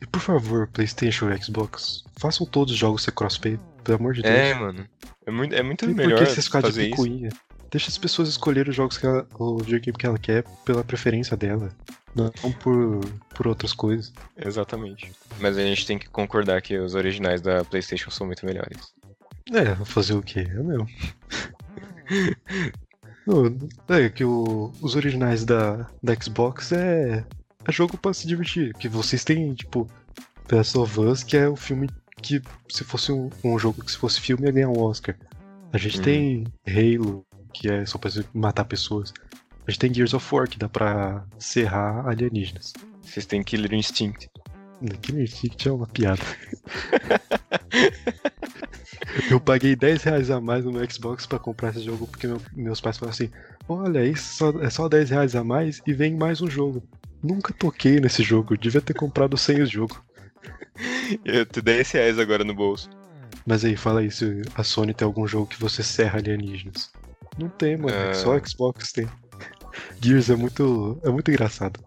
E por favor, PlayStation e Xbox, façam todos os jogos ser crossplay, pelo amor de Deus. É, mano. É muito, é muito e melhor. Por que vocês ficarem de picuinha? Isso? Deixa as pessoas escolherem os jogos que ela, o videogame que ela quer pela preferência dela. Não por, por outras coisas. Exatamente. Mas a gente tem que concordar que os originais da PlayStation são muito melhores. É, fazer o quê? É mesmo. É que o, os originais da, da Xbox é, é jogo pra se divertir. Que vocês têm, tipo, The Last of Us, que é o filme que, se fosse um, um, jogo que se fosse filme, ia ganhar um Oscar. A gente hum. tem Halo, que é só pra matar pessoas. A gente tem Gears of War, que dá pra serrar alienígenas. Vocês têm Killer Instinct. Killer Instinct é uma piada. Eu paguei 10 reais a mais no meu Xbox para comprar esse jogo porque meu, meus pais falaram assim: Olha, isso só, é só 10 reais a mais e vem mais um jogo. Nunca toquei nesse jogo, devia ter comprado sem o jogo. Eu tenho 10 reais agora no bolso. Mas aí, fala aí se a Sony tem algum jogo que você serra alienígenas. Não tem, mano. Uh... Só o Xbox tem. Gears é muito. é muito engraçado.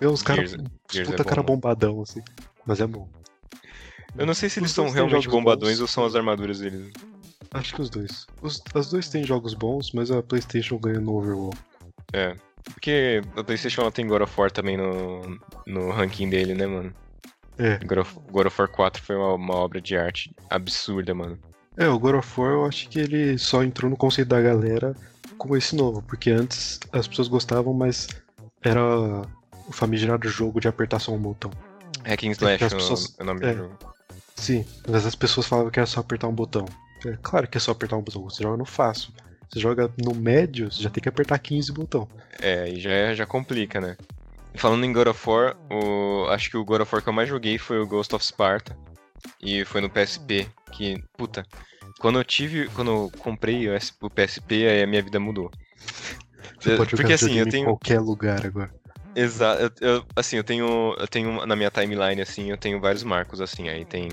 É uns caras. Puta é cara bom, bombadão, assim. Mas é bom. Eu não sei se eles são realmente bombadões bons. ou são as armaduras deles. Acho que os dois. Os, as dois têm jogos bons, mas a PlayStation ganha no overall. É. Porque a PlayStation tem God of War também no, no ranking dele, né, mano? É. God of, God of War 4 foi uma, uma, obra de arte absurda, mano. É, o God of War eu acho que ele só entrou no conceito da galera com esse novo, porque antes as pessoas gostavam, mas era o famigerado jogo de apertar só um botão. Hacking Slash é pessoas, é o nome é, do jogo. Sim, mas as pessoas falavam que era só apertar um botão. É claro que é só apertar um botão, você joga no fácil. Você joga no médio, você já tem que apertar 15 botão. É, e já, já complica, né? Falando em God of War, o, acho que o God of War que eu mais joguei foi o Ghost of Sparta. E foi no PSP que, puta, quando eu tive, quando eu comprei o PSP, aí a minha vida mudou. Você pode Porque assim, eu tenho em qualquer lugar agora. Exato, eu, assim, eu tenho, eu tenho na minha timeline assim, eu tenho vários marcos assim, aí tem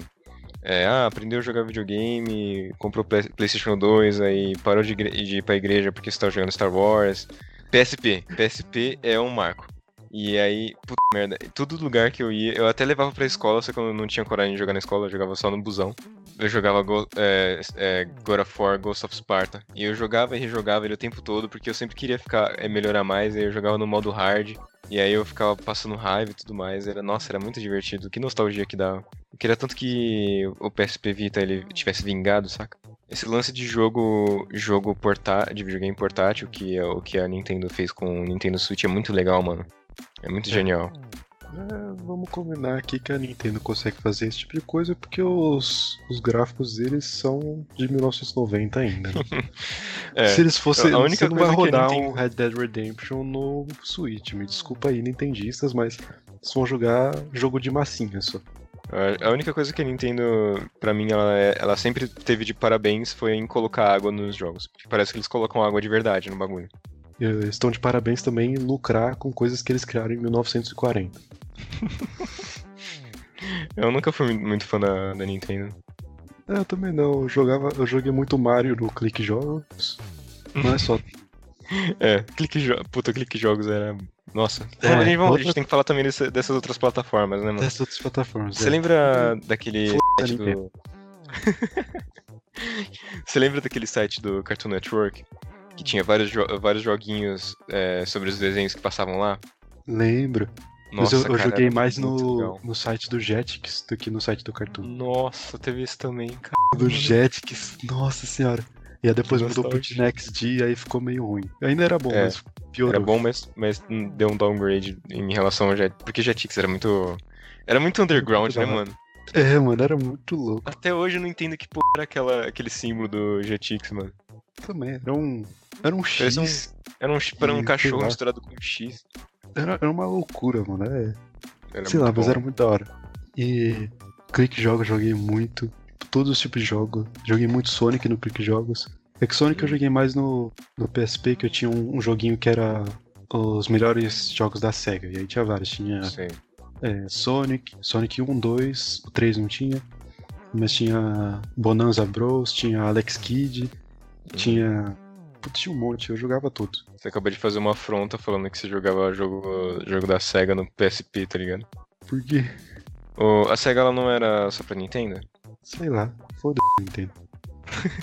é, ah, aprendeu a jogar videogame, comprou Play, PlayStation 2, aí parou de, de ir pra igreja porque tá jogando Star Wars. PSP, PSP é um marco. E aí, puta merda, todo lugar que eu ia, eu até levava pra escola, só que eu não tinha coragem de jogar na escola, eu jogava só no busão. Eu jogava Go, é, é, God of War, Ghost of Sparta. E eu jogava e rejogava ele o tempo todo, porque eu sempre queria ficar, é, melhorar mais, aí eu jogava no modo hard. E aí eu ficava passando raiva e tudo mais. Era, nossa, era muito divertido. Que nostalgia que dava. Eu queria tanto que o PSP Vita ele tivesse vingado, saca? Esse lance de jogo jogo portátil, de videogame portátil, que é o que a Nintendo fez com o Nintendo Switch, é muito legal, mano. É muito é. genial. É, vamos combinar aqui que a Nintendo consegue fazer esse tipo de coisa porque os, os gráficos deles são de 1990 ainda. Né? é, Se eles fossem. A única você não vai rodar Nintendo... um Red Dead Redemption no Switch. Me desculpa aí, nintendistas, mas eles vão jogar jogo de massinha só. A única coisa que a Nintendo, para mim, ela, é, ela sempre teve de parabéns foi em colocar água nos jogos. Parece que eles colocam água de verdade no bagulho. Eles estão de parabéns também em lucrar com coisas que eles criaram em 1940. eu nunca fui muito fã da, da Nintendo. É, eu também não. Eu, jogava, eu joguei muito Mario no Clique Jogos. Não é só. é, Clique Jogos. Puta, Clique Jogos era. Nossa. É, a, gente, outra... a, gente, tem que falar também desse, dessas outras plataformas, né, mano? Dessas outras plataformas. Você é. lembra daquele do. Você lembra daquele site do Cartoon Network? Que tinha vários, jo vários joguinhos é, sobre os desenhos que passavam lá? Lembro. Nossa, Mas eu, eu cara, joguei mais no, no site do Jetix do que no site do Cartoon. Nossa, teve isso também, cara. Do Jetix, nossa senhora. E aí depois mudou pro Next e aí ficou meio ruim. Ainda era bom, é, mas piorou. Era bom, mas, mas deu um downgrade em relação ao Jetix. Porque Jetix era muito. Era muito underground, muito né, mano? É, mano, era muito louco. Até hoje eu não entendo que porra era aquela, aquele símbolo do Jetix, mano. Também, era um. Era um X. Um, era um, era um cachorro misturado com um X. Era, era uma loucura, mano. É... Era Sei lá, bom. mas era muito da hora. E Click Jogos joguei muito. Todos os tipos de jogos. Joguei muito Sonic no Click Jogos. É que Sonic eu joguei mais no, no PSP, que eu tinha um, um joguinho que era os melhores jogos da SEGA. E aí tinha vários. Tinha é, Sonic, Sonic 1, 2, o 3 não tinha. Mas tinha Bonanza Bros, tinha Alex Kidd, uhum. tinha Putz, tinha um monte, eu jogava tudo. Você acabou de fazer uma afronta falando que você jogava jogo, jogo da SEGA no PSP, tá ligado? Por quê? O, a SEGA ela não era só pra Nintendo? Sei lá, foda-se Nintendo.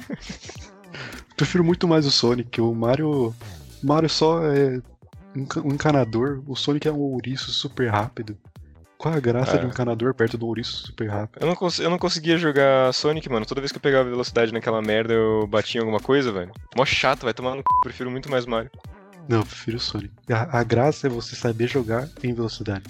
Prefiro muito mais o Sonic, o Mario. O Mario só é um encanador, o Sonic é um ouriço super rápido. Qual a graça é. de um encanador perto do ouriço super rápido? Eu não, eu não conseguia jogar Sonic, mano. Toda vez que eu pegava velocidade naquela merda, eu batia em alguma coisa, velho. Mó chato, vai tomar no c... Prefiro muito mais Mario. Não, eu prefiro Sonic. A, a, graça é você saber jogar em velocidade.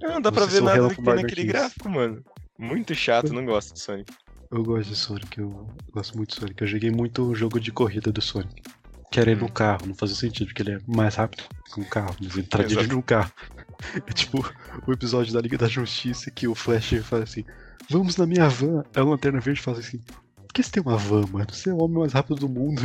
Não, dá você pra ver nada que tem naquele gráfico, mano. Muito chato, não gosto de Sonic. Eu gosto de Sonic, eu gosto muito de Sonic. Eu joguei muito o jogo de corrida do Sonic. Que era ir no hum. carro, não fazia sentido, porque ele é mais rápido que um carro, mas ele tá dirigindo um carro. É tipo o episódio da Liga da Justiça que o Flash fala assim: Vamos na minha van. A Lanterna Verde fala assim: Por que você tem uma van, mano? Você é o homem mais rápido do mundo.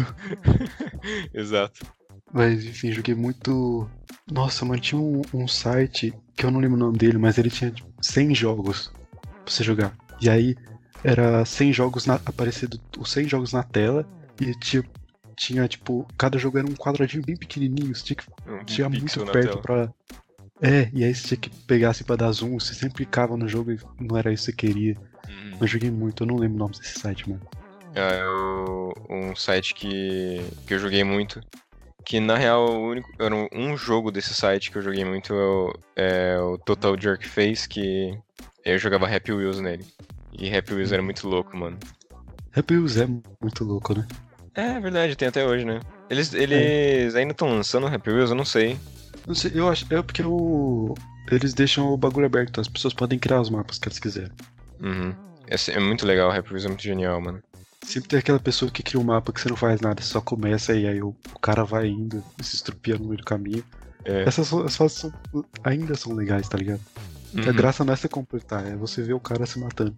Exato. Mas enfim, joguei muito. Nossa, mano, tinha um, um, site que eu não lembro o nome dele, mas ele tinha tipo, 100 jogos pra você jogar. E aí era 100 jogos na... aparecendo os 100 jogos na tela e tinha, tinha tipo, cada jogo era um quadradinho bem pequenininho, você tinha que um chegar muito perto pra, é, e aí você tinha que pegar assim pra dar zoom, você sempre clicava no jogo e não era isso que você queria. Uhum. Eu joguei muito, eu não lembro o nome desse site, mano. É, eu, um site que, que eu joguei muito. Que na real o único, era um jogo desse site que eu joguei muito é, o Total Jerk Face, que eu jogava Happy Wheels nele. E Happy Wheels era muito louco, mano. Happy Wheels é muito louco, né? É verdade, tem até hoje, né? Eles, eles é. ainda estão lançando Happy Wheels, eu não sei. Não sei, eu acho. É porque o, eles deixam o bagulho aberto, então as pessoas podem criar os mapas que eles quiserem. Uhum. É, é muito legal, o Rap é muito genial, mano. Sempre tem aquela pessoa que cria um mapa que você não faz nada, você só começa e aí o, o cara vai indo e se estrupia no meio do caminho. É. Essas, fases são, ainda são legais, tá ligado? Uhum. A graça não é você completar, é você ver o cara se matando.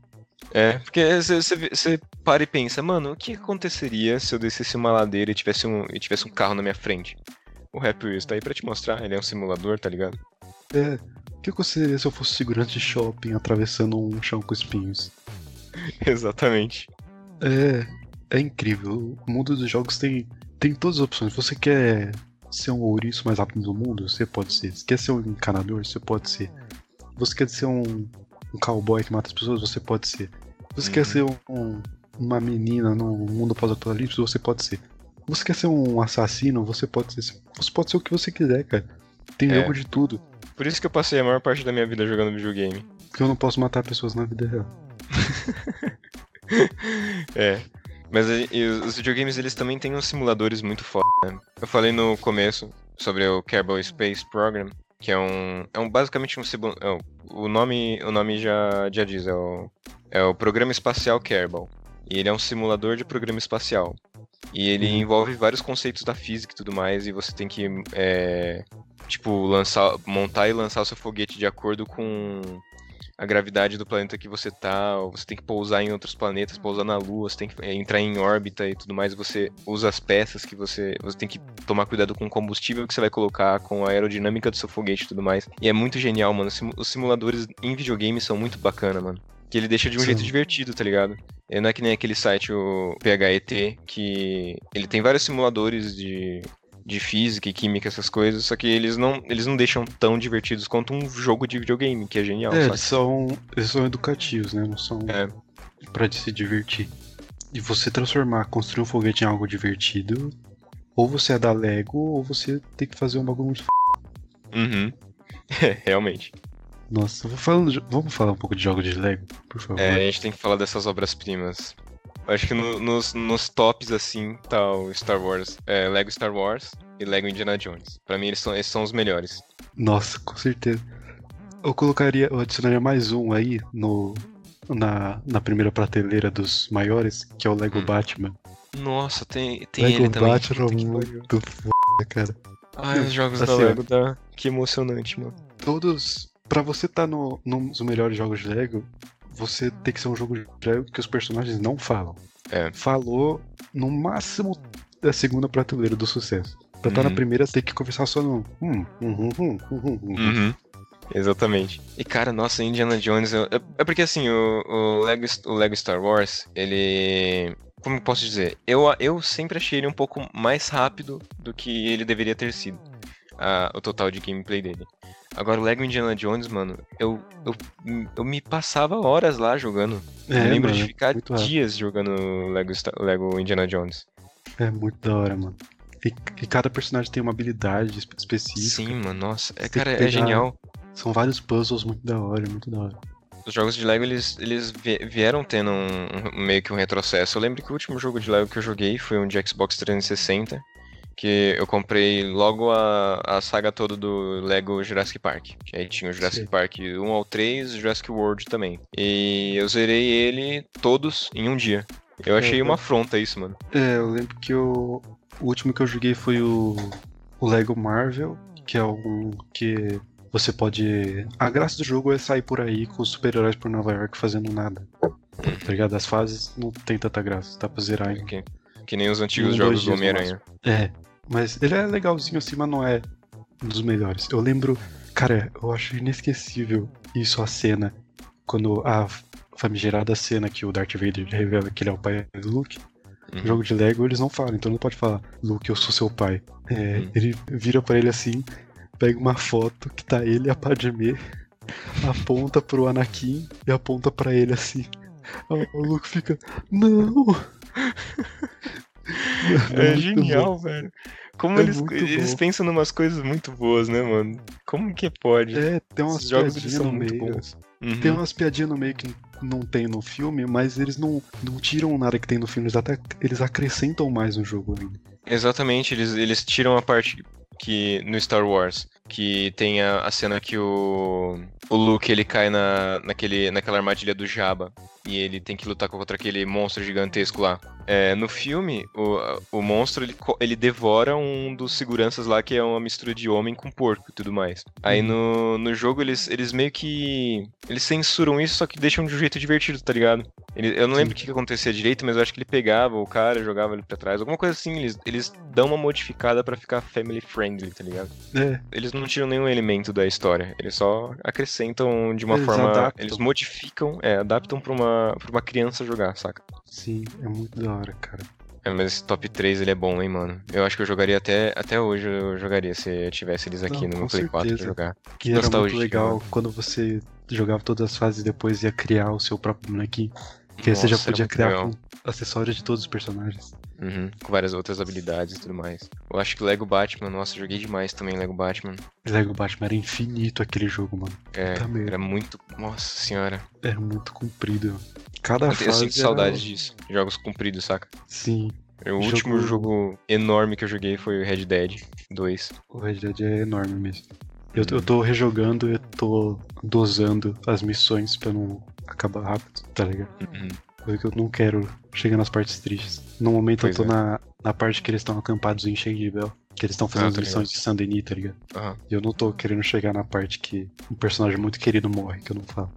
É, porque você para e pensa, mano, o que aconteceria se eu descesse uma ladeira e tivesse um, e tivesse um carro na minha frente? O Happy Wheels tá aí pra te mostrar, ele é um simulador, tá ligado? É, o que aconteceria se eu fosse segurante de shopping atravessando um chão com espinhos? Exatamente. É, é incrível. O mundo dos jogos tem, tem todas as opções. Você quer ser um ouriço mais rápido do mundo? Você pode ser. Você quer ser um encanador? Você pode ser. Você quer ser um, um cowboy que mata as pessoas? Você pode ser. Você uhum. quer ser um, uma menina no mundo pós-apocalíptico? Você pode ser. Você quer ser um assassino? Você pode ser. Você pode ser o que você quiser, cara. Tem é. jogo de tudo. Por isso que eu passei a maior parte da minha vida jogando videogame. Porque eu não posso matar pessoas na vida real. é. Mas os videogames eles também têm uns simuladores muito foda, né? Eu falei no começo sobre o Kerbal Space Program, que é um é um basicamente um é, o nome o nome já já diz, é o é o Programa Espacial Kerbal. E ele é um simulador de programa espacial. E ele uhum. envolve vários conceitos da física e tudo mais, e você tem que é, tipo lançar montar e lançar o seu foguete de acordo com a gravidade do planeta que você tá, você tem que pousar em outros planetas, pousar na Lua, você tem que é, entrar em órbita e tudo mais, você usa as peças que você. Você tem que tomar cuidado com o combustível que você vai colocar, com a aerodinâmica do seu foguete e tudo mais. E é muito genial, mano. Os simuladores em videogame são muito bacana, mano. Que ele deixa de um Sim. jeito divertido, tá ligado? Não é que nem aquele site, o PHET, que ele tem vários simuladores de de física e química, essas coisas, só que eles não, eles não deixam tão divertidos quanto um jogo de videogame, que é genial. É, eles são, eles são educativos, né? Não são é. pra se divertir. E você transformar, construir um foguete em algo divertido, ou você é da Lego, ou você tem que fazer um bagulho muito Uhum. É, realmente. Nossa, falando de, vamos falar um pouco de jogos de Lego, por favor. É, a gente tem que falar dessas obras-primas. Acho que no, nos, nos tops, assim, tá o Star Wars, é, Lego Star Wars e Lego Indiana Jones. Pra mim, eles são, esses são os melhores. Nossa, com certeza. Eu colocaria, eu adicionaria mais um aí no, na, na primeira prateleira dos maiores, que é o Lego hum. Batman. Nossa, tem, tem Lego ele também. Batman é muito foda, cara. Ai, os jogos assim, da Lego, dá... que emocionante, mano. Todos. Pra você estar tá no, nos melhores jogos de Lego, você tem que ser um jogo que os personagens não falam. É. Falou no máximo da segunda prateleira do sucesso. Pra estar uhum. na primeira, você tem que conversar só no. Hum, hum, hum, uhum. Exatamente. E cara, nossa, Indiana Jones. É, é porque assim, o, o, Lego, o Lego Star Wars, ele. Como eu posso dizer? Eu, eu sempre achei ele um pouco mais rápido do que ele deveria ter sido. A, o total de gameplay dele. Agora o Lego Indiana Jones, mano, eu, eu, eu me passava horas lá jogando. É, eu lembro mano, de ficar dias jogando Lego, Lego Indiana Jones. É muito da hora, mano. E, e cada personagem tem uma habilidade específica. Sim, mano, nossa. É, cara, é genial. São vários puzzles muito da hora, muito da hora. Os jogos de Lego, eles, eles vieram tendo um, um, meio que um retrocesso. Eu lembro que o último jogo de Lego que eu joguei foi um de Xbox 360 que eu comprei logo a, a saga toda do Lego Jurassic Park. Que aí tinha o Jurassic Sim. Park 1 ao 3 e Jurassic World também. E eu zerei ele todos em um dia. Eu achei é, uma afronta isso, mano. É, eu lembro que eu, o último que eu joguei foi o, o Lego Marvel, que é um que você pode. A graça do jogo é sair por aí com os super-heróis por Nova York fazendo nada. Tá ligado? As fases não tem tanta graça, dá pra zerar ainda. Okay. Que nem os antigos um, jogos do Homem-Aranha. É, mas ele é legalzinho assim, mas não é um dos melhores. Eu lembro, cara, eu acho inesquecível isso, a cena. Quando a famigerada cena que o Darth Vader revela que ele é o pai do Luke. Uhum. Jogo de Lego eles não falam, então não pode falar, Luke, eu sou seu pai. É, uhum. Ele vira para ele assim, pega uma foto que tá ele e a Padmé, aponta pro Anakin e aponta para ele assim. O Luke fica, não! É, é genial, bom. velho. Como é eles, eles pensam em umas coisas muito boas, né, mano? Como que pode? É, tem umas jogos eles são no muito meio. bons. Uhum. Tem umas piadinhas no meio que não tem no filme, mas eles não, não tiram nada que tem no filme, eles até eles acrescentam mais no jogo ainda. Exatamente, eles, eles tiram a parte que no Star Wars que tem a, a, cena que o, o Luke ele cai na, naquele, naquela armadilha do Jabba e ele tem que lutar contra aquele monstro gigantesco lá. É, no filme, o, o monstro ele, ele devora um dos seguranças lá que é uma mistura de homem com porco e tudo mais. Aí uhum. no, no jogo eles, eles meio que. Eles censuram isso, só que deixam de um jeito divertido, tá ligado? Ele, eu não lembro o que, que acontecia direito, mas eu acho que ele pegava o cara, jogava ele pra trás, alguma coisa assim. Eles, eles dão uma modificada para ficar family friendly, tá ligado? É. Eles não tiram nenhum elemento da história, eles só acrescentam de uma eles forma. Adaptam. Eles modificam, é, adaptam pra uma, pra uma criança jogar, saca? Sim, é muito da hora, cara. É, mas esse top 3 ele é bom, hein, mano. Eu acho que eu jogaria até, até hoje, eu jogaria se eu tivesse eles aqui Não, no Play certeza. 4 pra jogar. Que era muito legal quando você jogava todas as fases e depois ia criar o seu próprio bonequinho. Que Nossa, você já podia criar legal. acessórios de todos os personagens. Uhum, com várias outras habilidades e tudo mais. Eu acho que Lego Batman, nossa, joguei demais também Lego Batman. Lego Batman era infinito aquele jogo, mano. É, era muito. Nossa senhora. Era muito comprido. Cada eu fase. Eu sinto era... saudade disso. Jogos compridos, saca? Sim. O jogo... último jogo enorme que eu joguei foi o Red Dead 2. O Red Dead é enorme mesmo. Eu, eu tô rejogando e tô dosando as missões pra não acabar rápido, tá ligado? Uhum. Porque eu não quero chegar nas partes tristes. No momento pois eu tô é. na, na parte que eles estão acampados em Bell, Que eles estão fazendo ah, as missões de Saint Denis, tá ligado? Uhum. E eu não tô querendo chegar na parte que um personagem muito querido morre, que eu não falo.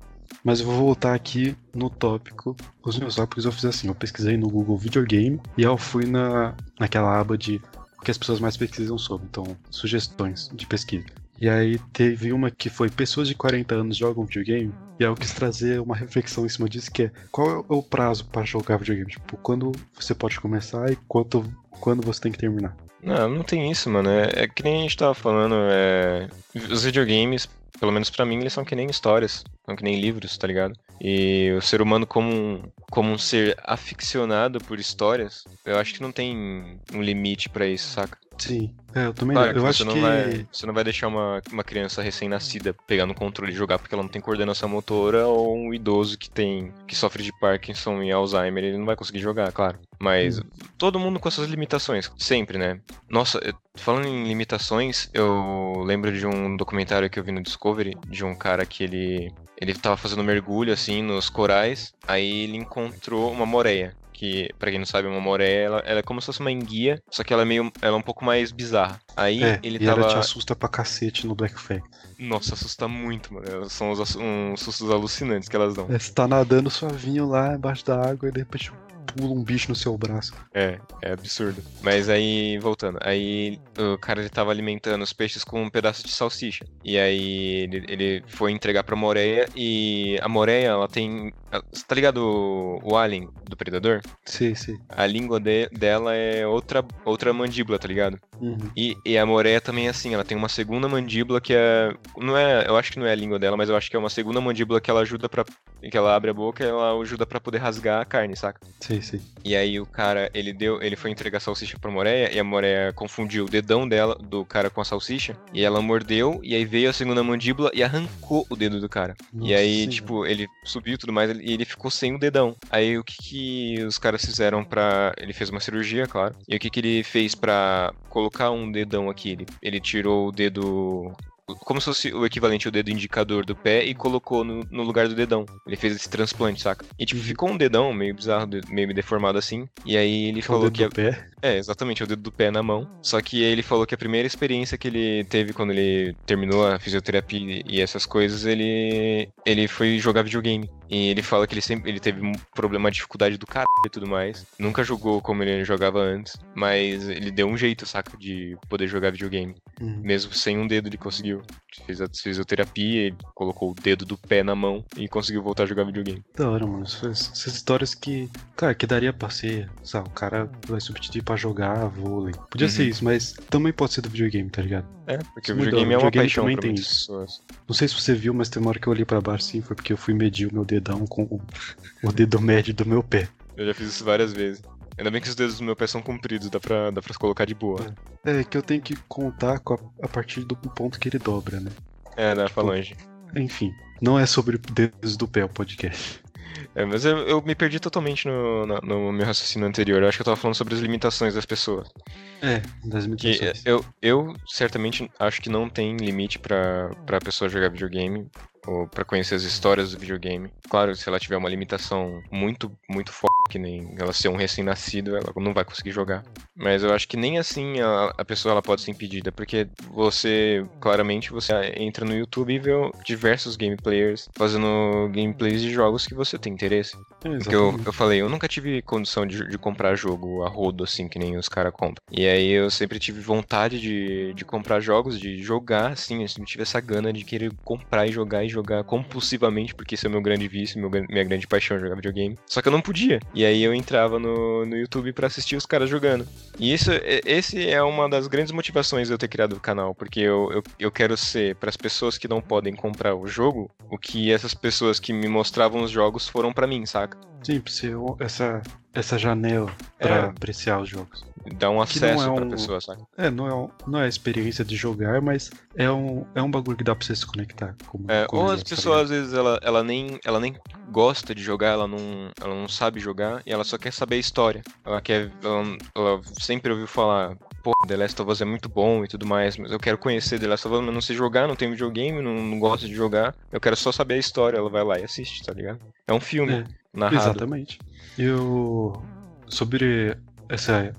Mas eu vou voltar aqui no tópico. Os meus tópicos eu fiz assim, eu pesquisei no Google Videogame e eu fui na, naquela aba de o que as pessoas mais pesquisam sobre, então sugestões de pesquisa. E aí teve uma que foi pessoas de 40 anos jogam videogame, e aí eu quis trazer uma reflexão em cima disso, que é qual é o prazo para jogar videogame? Tipo, quando você pode começar e quanto, quando você tem que terminar? Não, não tem isso, mano. É, é que nem a gente tava falando, é... os videogames, pelo menos para mim, eles são que nem histórias, são que nem livros, tá ligado? E o ser humano como um, como um ser aficionado por histórias, eu acho que não tem um limite para isso, saca? Sim, é, eu também claro, eu acho não que vai, você não vai deixar uma, uma criança recém-nascida pegar no controle e jogar porque ela não tem coordenação motora ou um idoso que tem que sofre de Parkinson e Alzheimer, ele não vai conseguir jogar, claro. Mas hum. todo mundo com suas limitações, sempre, né? Nossa, falando em limitações, eu lembro de um documentário que eu vi no Discovery de um cara que ele ele tava fazendo mergulho assim nos corais, aí ele encontrou uma moreia que, para quem não sabe, uma moreia, ela, ela, é como se fosse uma enguia, só que ela é meio, ela é um pouco mais bizarra. Aí é, ele e tava... ela te assusta pra cacete no Black Flag. Nossa, assusta muito, mano. São uns, uns sustos alucinantes que elas dão. É, você tá nadando suavinho lá embaixo da água e de repente pula um bicho no seu braço. É, é absurdo. Mas aí, voltando, aí o cara ele tava alimentando os peixes com um pedaço de salsicha. E aí ele, ele foi entregar pra Moreia e a Moreia, ela tem. Você tá ligado o, o Alien do Predador? Sim, sim. A língua de, dela é outra, outra mandíbula, tá ligado? Uhum. E, e a Moreia também é assim, ela tem uma segunda mandíbula que é. Não é. Eu acho que não é a língua dela, mas eu acho que é uma segunda mandíbula que ela ajuda para Que ela abre a boca e ela ajuda para poder rasgar a carne, saca? Sim, sim. E aí o cara, ele deu, ele foi entregar a salsicha pra Moreia e a Moreia confundiu o dedão dela, do cara com a salsicha, e ela mordeu, e aí veio a segunda mandíbula e arrancou o dedo do cara. Nossa, e aí, sim. tipo, ele subiu e tudo mais, e ele ficou sem o dedão. Aí o que, que os caras fizeram pra. Ele fez uma cirurgia, claro. E o que, que ele fez pra colocar um dedão aqui? Ele, ele tirou o dedo como se fosse o equivalente ao dedo indicador do pé e colocou no, no lugar do dedão. Ele fez esse transplante, saca? E tipo, uhum. ficou um dedão meio bizarro, meio deformado assim. E aí ele falou que. Do pé? É, exatamente, o dedo do pé na mão. Só que ele falou que a primeira experiência que ele teve quando ele terminou a fisioterapia e essas coisas, ele ele foi jogar videogame. E ele fala que ele sempre ele teve um problema, uma dificuldade do caralho e tudo mais. Nunca jogou como ele jogava antes, mas ele deu um jeito, saca, de poder jogar videogame. Uhum. Mesmo sem um dedo ele conseguiu. Fez a fisioterapia, ele colocou o dedo do pé na mão e conseguiu voltar a jogar videogame. Da hora, mano. Essas histórias que, cara, que daria pra ser, sabe, o cara vai substituir pra jogar vôlei. Podia uhum. ser isso, mas também pode ser do videogame, tá ligado? É, porque o videogame é uma videogame paixão também tem isso. Pessoas. Não sei se você viu, mas tem uma hora que eu olhei pra baixo sim, foi porque eu fui medir o meu dedão com o dedo médio do meu pé. Eu já fiz isso várias vezes. Ainda bem que os dedos do meu pé são compridos, dá pra, dá pra colocar de boa. É, é que eu tenho que contar a, a, partir do ponto que ele dobra, né? É, dá tipo, pra longe. Enfim, não é sobre dedos do pé o podcast. É, mas eu, eu, me perdi totalmente no, no, no, meu raciocínio anterior. Eu acho que eu tava falando sobre as limitações das pessoas. É, das limitações. Que eu, eu certamente acho que não tem limite pra, pra pessoa jogar videogame. Ou para conhecer as histórias do videogame. Claro, se ela tiver uma limitação muito, muito forte, que nem ela ser um recém-nascido, ela não vai conseguir jogar. Mas eu acho que nem assim a, a pessoa ela pode ser impedida, porque você, claramente, você entra no YouTube e vê diversos gameplayers fazendo gameplays de jogos que você tem interesse. É, porque eu, eu falei, eu nunca tive condição de, de comprar jogo a rodo, assim, que nem os caras compram. E aí eu sempre tive vontade de, de comprar jogos, de jogar, assim, eu sempre tive essa gana de querer comprar e jogar e jogar compulsivamente, porque esse é o meu grande vício, meu, minha grande paixão jogar videogame. Só que eu não podia. E aí eu entrava no, no YouTube para assistir os caras jogando. E isso, esse é uma das grandes motivações de eu ter criado o canal, porque eu, eu, eu quero ser, para as pessoas que não podem comprar o jogo, o que essas pessoas que me mostravam os jogos foram para mim, saca? Sim, ser essa, essa janela para é. apreciar os jogos. Dá um acesso é pra um, pessoa, sabe? É, não é, não é a experiência de jogar, mas é um, é um bagulho que dá pra você se conectar. Como, é, ou as pessoas, às vezes, ela, ela, nem, ela nem gosta de jogar, ela não, ela não sabe jogar, e ela só quer saber a história. Ela quer. Ela, ela sempre ouviu falar, pô, The Last of Us é muito bom e tudo mais, mas eu quero conhecer The Last of Us, mas não sei jogar, não tenho videogame, não, não gosto de jogar. Eu quero só saber a história, ela vai lá e assiste, tá ligado? É um filme é, narrado. Exatamente. Eu. Sobre essa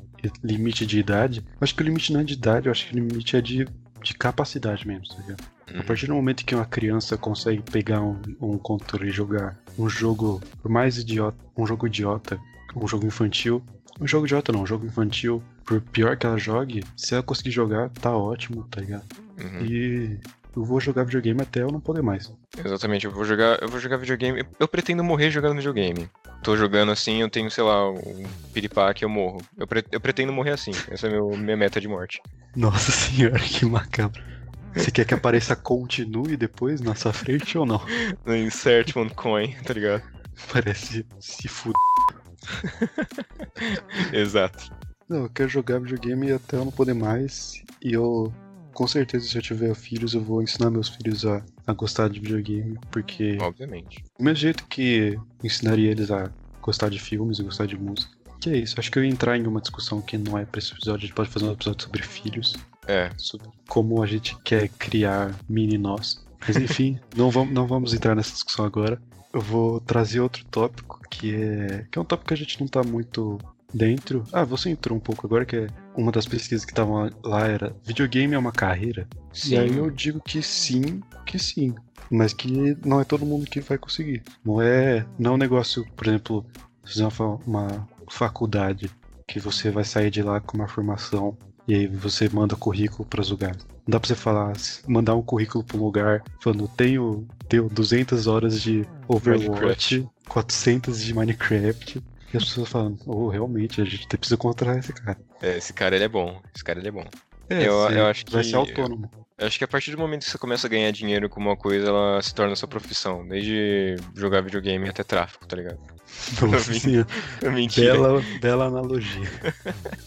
limite de idade, eu acho que o limite não é de idade, eu acho que o limite é de, de capacidade mesmo, tá ligado? Uhum. A partir do momento que uma criança consegue pegar um, um controle e jogar um jogo, por mais idiota, um jogo idiota, um jogo infantil, um jogo idiota não, um jogo infantil, por pior que ela jogue, se ela conseguir jogar, tá ótimo, tá ligado? Uhum. E eu vou jogar videogame até eu não poder mais. Exatamente, eu vou jogar, eu vou jogar videogame. Eu pretendo morrer jogando videogame. Tô jogando assim, eu tenho, sei lá, um piripá que eu morro. Eu, pre eu pretendo morrer assim. Essa é a minha meta de morte. Nossa senhora, que macabro. Você quer que apareça continue depois na sua frente ou não? No insert one coin, tá ligado? Parece se fuder. Exato. Não, eu quero jogar videogame até eu não poder mais. E eu com certeza, se eu tiver filhos, eu vou ensinar meus filhos a, a gostar de videogame, porque. Obviamente. Do mesmo jeito que ensinaria eles a gostar de filmes e gostar de música. Que é isso, acho que eu ia entrar em uma discussão que não é pra esse episódio, a gente pode fazer um episódio sobre filhos. É. Sobre como a gente quer criar mini nós. Mas enfim, não, vamos, não vamos entrar nessa discussão agora. Eu vou trazer outro tópico que é. que é um tópico que a gente não tá muito dentro. Ah, você entrou um pouco agora, que é uma das pesquisas que estavam lá era videogame é uma carreira? Sim. E aí eu digo que sim, que sim. Mas que não é todo mundo que vai conseguir. Não é, não é um negócio, por exemplo, fazer uma, uma faculdade que você vai sair de lá com uma formação e aí você manda currículo para os lugares. Não dá pra você falar, mandar um currículo para um lugar falando, tenho, tenho 200 horas de Overwatch, Minecraft. 400 de Minecraft, e as pessoas falam, oh, realmente, a gente precisa contratar esse cara. É, esse cara ele é bom. Esse cara ele é bom. É, eu, eu acho que. Vai ser autônomo. Eu acho que a partir do momento que você começa a ganhar dinheiro com uma coisa, ela se torna sua profissão. Desde jogar videogame até tráfico, tá ligado? Nossa. Mentira. Bela, bela analogia.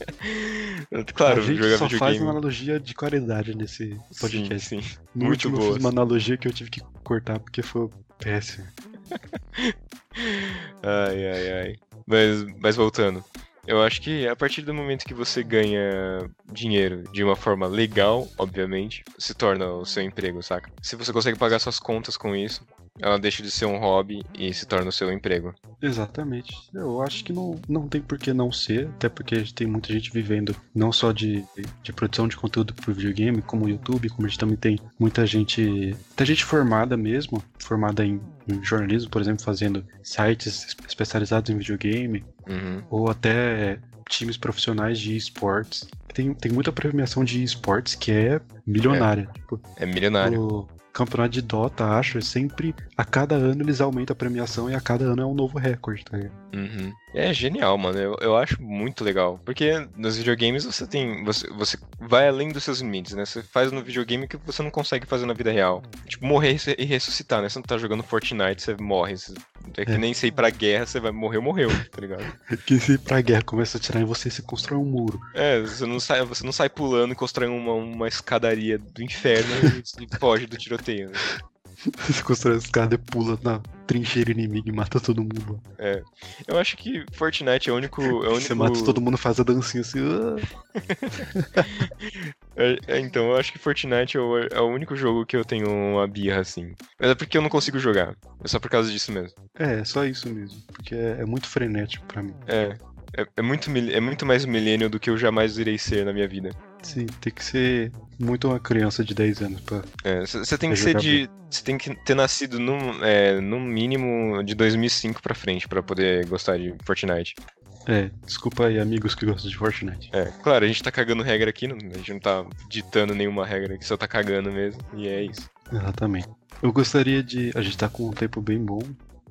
claro, a gente jogar só videogame. faz uma analogia de qualidade nesse podcast. Sim, sim. No Muito último boa. eu fiz uma analogia que eu tive que cortar porque foi péssimo. ai, ai, ai. Mas, mas voltando. Eu acho que a partir do momento que você ganha dinheiro de uma forma legal, obviamente, se torna o seu emprego, saca? Se você consegue pagar suas contas com isso, ela deixa de ser um hobby e se torna o seu emprego. Exatamente. Eu acho que não, não tem por que não ser, até porque tem muita gente vivendo não só de, de produção de conteúdo pro videogame, como o YouTube, como a gente também tem muita gente, muita gente formada mesmo, formada em, em jornalismo, por exemplo, fazendo sites especializados em videogame, uhum. ou até times profissionais de esportes. Tem, tem muita premiação de esportes que é milionária. É, tipo, é milionário. O, campeonato de Dota, acho, é sempre a cada ano eles aumentam a premiação e a cada ano é um novo recorde, tá ligado? Uhum. É genial, mano. Eu, eu acho muito legal. Porque nos videogames você tem. Você, você vai além dos seus limites, né? Você faz no videogame que você não consegue fazer na vida real. Tipo, morrer e ressuscitar, né? Você não tá jogando Fortnite, você morre. Você, é que é. nem sei pra guerra, você vai morrer, morreu, tá ligado? que se ir pra guerra começa a atirar em você, você constrói um muro. É, você não sai, você não sai pulando e constrói uma, uma escadaria do inferno e, e foge do tiroteio. Né? Você constrói as escada e pula na trincheira inimiga e mata todo mundo. É. Eu acho que Fortnite é o único. É o único... Você mata todo mundo faz a dancinha assim. Uh... É, é, então, eu acho que Fortnite é o, é o, único jogo que eu tenho uma birra, assim. Mas é porque eu não consigo jogar. É só por causa disso mesmo. É, é só isso mesmo. Porque é, é muito frenético pra mim. É. É, é, muito, é muito mais milênio do que eu jamais irei ser na minha vida. Sim, tem que ser muito uma criança de 10 anos pra. Você é, tem que ser de. Você tem que ter nascido no, é, no mínimo de 2005 pra frente para poder gostar de Fortnite. É, desculpa aí, amigos que gostam de Fortnite. É, claro, a gente tá cagando regra aqui, a gente não tá ditando nenhuma regra aqui, só tá cagando mesmo, e é isso. Exatamente. Eu gostaria de. A gente tá com um tempo bem bom.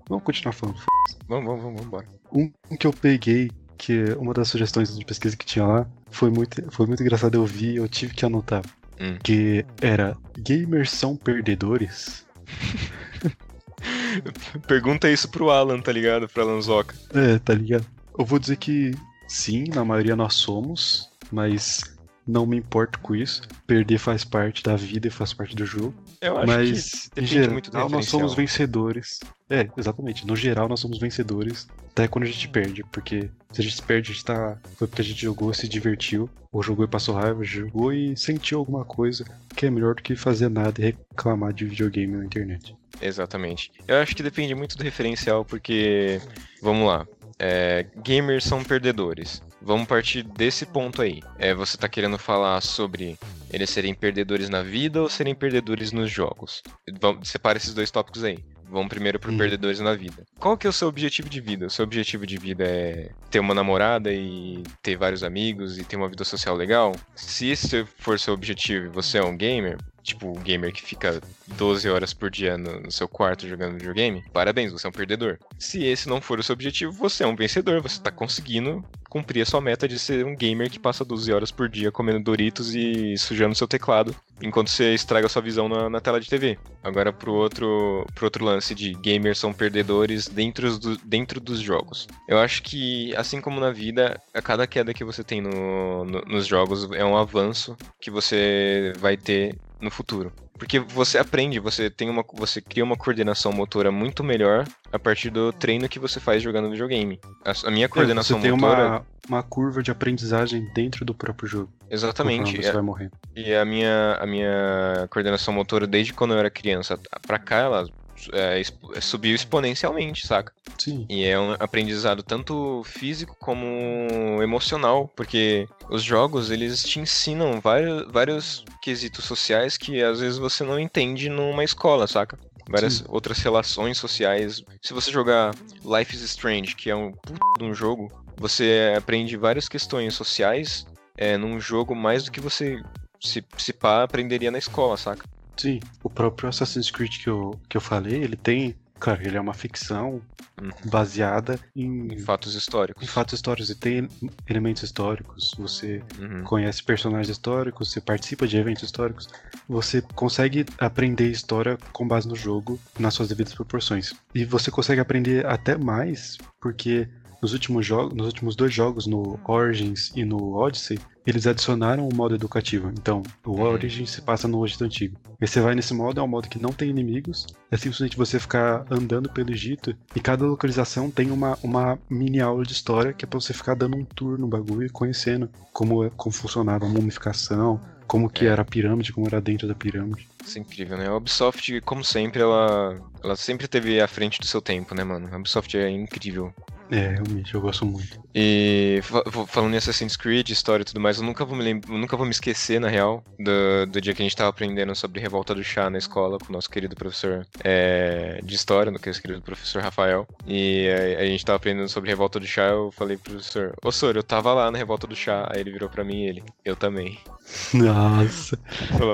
Vamos continuar falando. Vamos, vamos, vamos, vamos embora. Um que eu peguei que uma das sugestões de pesquisa que tinha lá foi muito, foi muito engraçado eu vi eu tive que anotar. Hum. Que era gamers são perdedores? Pergunta isso pro Alan, tá ligado? Pra Lanzoca. É, tá ligado? Eu vou dizer que sim, na maioria nós somos, mas não me importo com isso. Perder faz parte da vida e faz parte do jogo. Eu acho Mas, que em geral, nós somos vencedores. É, exatamente. No geral, nós somos vencedores até quando a gente perde. Porque se a gente perde, a gente tá. Foi porque a gente jogou, se divertiu, ou jogou e passou raiva, jogou e sentiu alguma coisa que é melhor do que fazer nada e reclamar de videogame na internet. Exatamente. Eu acho que depende muito do referencial, porque. Vamos lá. É, gamers são perdedores. Vamos partir desse ponto aí. É, você está querendo falar sobre eles serem perdedores na vida ou serem perdedores nos jogos? Vamos, separa esses dois tópicos aí. Vamos primeiro para hum. perdedores na vida. Qual que é o seu objetivo de vida? O seu objetivo de vida é ter uma namorada e ter vários amigos e ter uma vida social legal? Se esse for seu objetivo e você é um gamer, tipo o gamer que fica 12 horas por dia no, no, seu quarto jogando videogame, parabéns, você é um perdedor. Se esse não for o seu objetivo, você é um vencedor, você tá conseguindo cumprir a sua meta de ser um gamer que passa 12 horas por dia comendo Doritos e sujando seu teclado, enquanto você estraga sua visão na, na tela de TV. Agora pro outro, pro outro lance de gamers são perdedores dentro, do, dentro dos jogos. Eu acho que, assim como na vida, a cada queda que você tem no, no, nos jogos é um avanço que você vai ter no futuro. Porque você aprende, você tem uma, você cria uma coordenação motora muito melhor a partir do treino que você faz jogando videogame. A, a minha coordenação é, você motora. Tem uma, uma curva de aprendizagem dentro do próprio jogo. Exatamente. Você é, vai morrendo. E a minha, a minha coordenação motora, desde quando eu era criança pra cá, ela é, é, subiu exponencialmente, saca? Sim. E é um aprendizado tanto físico como emocional, porque os jogos eles te ensinam vários, vários quesitos sociais que às vezes você não entende numa escola, saca? Várias Sim. outras relações sociais. Se você jogar Life is Strange, que é um puto de um jogo, você aprende várias questões sociais é, num jogo mais do que você se, se pá aprenderia na escola, saca? Sim, o próprio Assassin's Creed que eu, que eu falei, ele tem. Claro, ele é uma ficção uhum. baseada em, em, fatos históricos. Em fatos históricos. E tem elementos históricos. Você uhum. conhece personagens históricos, você participa de eventos históricos. Você consegue aprender história com base no jogo, nas suas devidas proporções. E você consegue aprender até mais, porque nos últimos jogos, nos últimos dois jogos, no Origins e no Odyssey, eles adicionaram o um modo educativo. Então, o uhum. Origins se passa no Egito Antigo. E você vai nesse modo, é um modo que não tem inimigos. É simplesmente você ficar andando pelo Egito e cada localização tem uma, uma mini aula de história que é pra você ficar dando um tour no bagulho e conhecendo como, é, como funcionava a mumificação, como que é. era a pirâmide, como era dentro da pirâmide. Isso é incrível, né? A Ubisoft, como sempre, ela, ela sempre teve à frente do seu tempo, né, mano? A Ubisoft é incrível. É, realmente, eu gosto muito. E falando em Assassin's Creed, história e tudo mais, eu nunca vou me, lembra, nunca vou me esquecer, na real, do, do dia que a gente tava aprendendo sobre Revolta do Chá na escola com o nosso querido professor é, de história, no nosso querido professor Rafael. E a, a, gente tava aprendendo sobre Revolta do Chá, eu falei pro professor, ô Sor, eu tava lá na Revolta do Chá. Aí ele virou pra mim e ele, eu também. Nossa,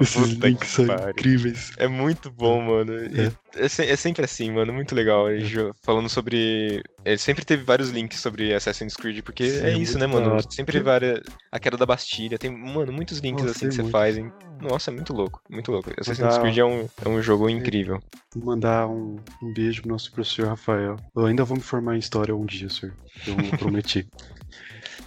esses links são incríveis. É muito bom, mano. É. É, é, sempre assim, mano, muito legal. Falando sobre. Ele sempre teve vários links sobre Assassin's Creed, porque Sim, é isso, né, mano? Sempre várias. A queda da Bastilha, tem, mano, muitos links Nossa, assim que você faz. Hein? Nossa, é muito louco, muito louco. Assassin's mandar... Creed é um, é um jogo incrível. Vou mandar um, um beijo pro nosso professor Rafael. Eu ainda vou me formar em história um dia, senhor. Eu prometi.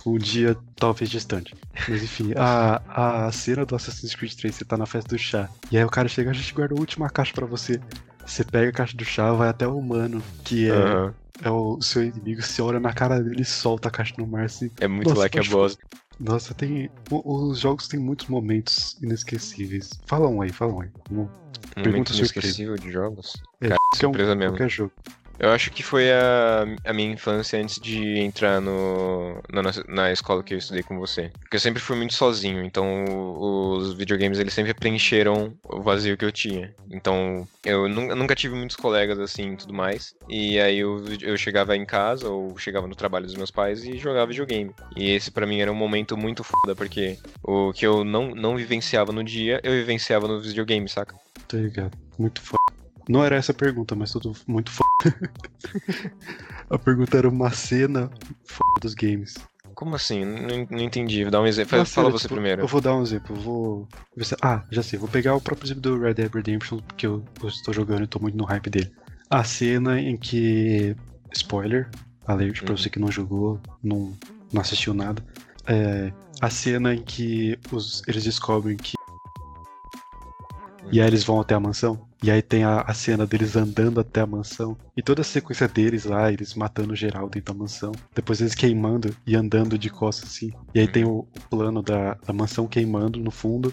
um dia talvez distante. Mas enfim, a, a cena do Assassin's Creed 3, você tá na festa do chá. E aí o cara chega, a gente guardou a última caixa para você. você pega a caixa do chá, vai até o humano, que é, uhum. É o seu inimigo, você olha na cara dele e solta a caixa no mar assim. É muito lá que é boss. Nossa, tem. Os jogos têm muitos momentos inesquecíveis. Fala um aí, fala um aí. Um, Momento inesquecível de jogos? É, Cara, surpresa um, mesmo. Qualquer jogo. Eu acho que foi a, a minha infância antes de entrar no, na, na escola que eu estudei com você. Porque eu sempre fui muito sozinho, então os videogames eles sempre preencheram o vazio que eu tinha. Então eu nunca tive muitos colegas assim e tudo mais. E aí eu, eu chegava em casa ou chegava no trabalho dos meus pais e jogava videogame. E esse para mim era um momento muito foda, porque o que eu não, não vivenciava no dia, eu vivenciava no videogame, saca? Tá ligado. Muito foda. Não era essa a pergunta, mas tudo muito foda. a pergunta era uma cena foda dos games. Como assim? Não, não entendi. Vou dar um exemplo. Fala, você tipo, primeiro. Eu vou dar um exemplo. Vou. Ah, já sei. Vou pegar o próprio exemplo do Red Dead Redemption, porque eu, eu estou jogando e estou muito no hype dele. A cena em que. Spoiler, alert pra uhum. você que não jogou, não, não assistiu nada. É, a cena em que os, eles descobrem que e aí eles vão até a mansão. E aí tem a, a, cena deles andando até a mansão. E toda a sequência deles lá, eles matando geral dentro da mansão. Depois eles queimando e andando de costas assim. E aí tem o, o plano da, da mansão queimando no fundo.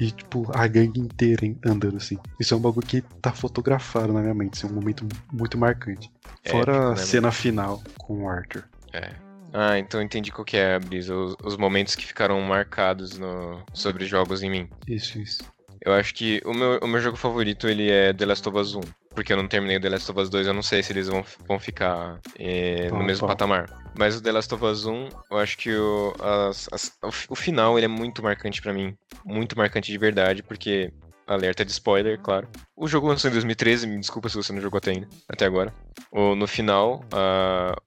E, tipo, a gangue inteira andando assim. Isso é um bagulho que tá fotografado na minha mente. Isso é um momento muito marcante. É, Fora tipo, a cena final com o Arthur. É. Ah, então entendi qual que é, Brisa. Os, os momentos que ficaram marcados no, sobre jogos em mim. Isso, isso. Eu acho que o meu, o meu jogo favorito ele é The Last of Us 1. Porque eu não terminei o The Last of Us 2, eu não sei se eles vão, vão ficar eh, no mesmo patamar. Mas o The Last of Us 1, eu acho que o, as, as, o, o, final ele é muito marcante para mim. Muito marcante de verdade, porque Alerta de spoiler, claro. O jogo lançou em 2013, me desculpa se você não jogou até ainda, até agora. O, no final,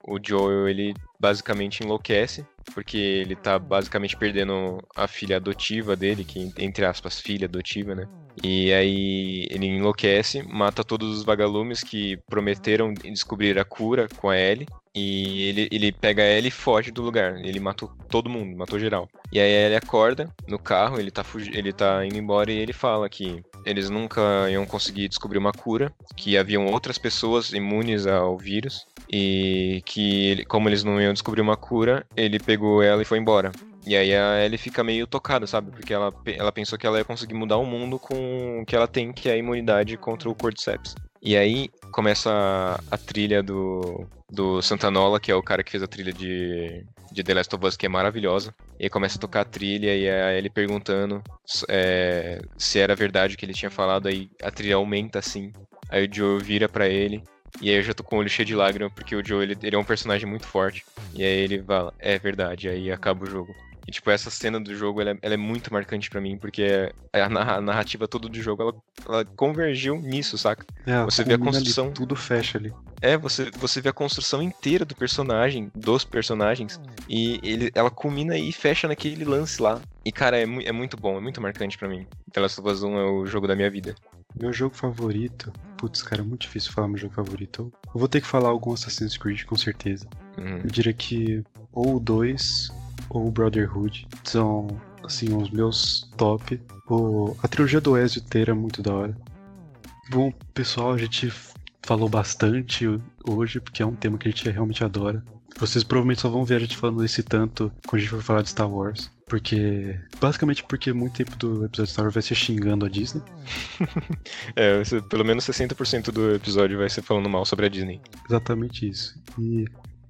o Joel, ele basicamente enlouquece, porque ele tá basicamente perdendo a filha adotiva dele, que entre aspas, filha adotiva, né? E aí ele enlouquece, mata todos os vagalumes que prometeram descobrir a cura com a Ellie. E ele, ele pega a Ellie e foge do lugar. Ele matou todo mundo, matou geral. E aí ele acorda no carro, ele tá, ele tá indo embora e ele fala que eles nunca iam conseguir descobrir uma cura, que haviam outras pessoas imunes ao vírus e que como eles não iam descobrir uma cura, ele pegou ela e foi embora. E aí a Ellie fica meio tocada, sabe? Porque ela, ela pensou que ela ia conseguir mudar o mundo com o que ela tem, que é a imunidade contra o Cordyceps. E aí começa a, a trilha do, do Santanola, que é o cara que fez a trilha de, de The Last of Us, que é maravilhosa. E começa a tocar a trilha e a ele perguntando é, se era verdade o que ele tinha falado, aí a trilha aumenta assim. Aí o Joe vira para ele e aí eu já tô com o olho cheio de lágrimas, porque o Joe, ele, ele, é um personagem muito forte. E aí ele fala, é verdade, aí acaba o jogo. E, tipo, essa cena do jogo, ela, é, ela é muito marcante para mim, porque a, narrativa toda do jogo, ela, ela convergiu nisso, saca? É, você vê a construção... Ali, tudo fecha ali. É, você, você vê a construção inteira do personagem, dos personagens, e ele, ela culmina e fecha naquele lance lá. E, cara, é, é muito bom, é muito marcante para mim. The Last of Us 1 é o jogo da minha vida. Meu jogo favorito. Putz, cara, é muito difícil falar meu jogo favorito. Eu vou ter que falar algum Assassin's Creed, com certeza. Uhum. Eu diria que ou o 2 ou Brotherhood são, assim, os meus top. O, a trilogia do Ezio inteira é muito da hora. Bom, pessoal, a gente falou bastante hoje, porque é um tema que a gente realmente adora. Vocês provavelmente só vão ver a gente falando esse tanto quando a gente for falar de Star Wars. Porque. Basicamente porque muito tempo do episódio de Star Wars vai ser xingando a Disney. é, pelo menos 60% do episódio vai ser falando mal sobre a Disney. Exatamente isso. E.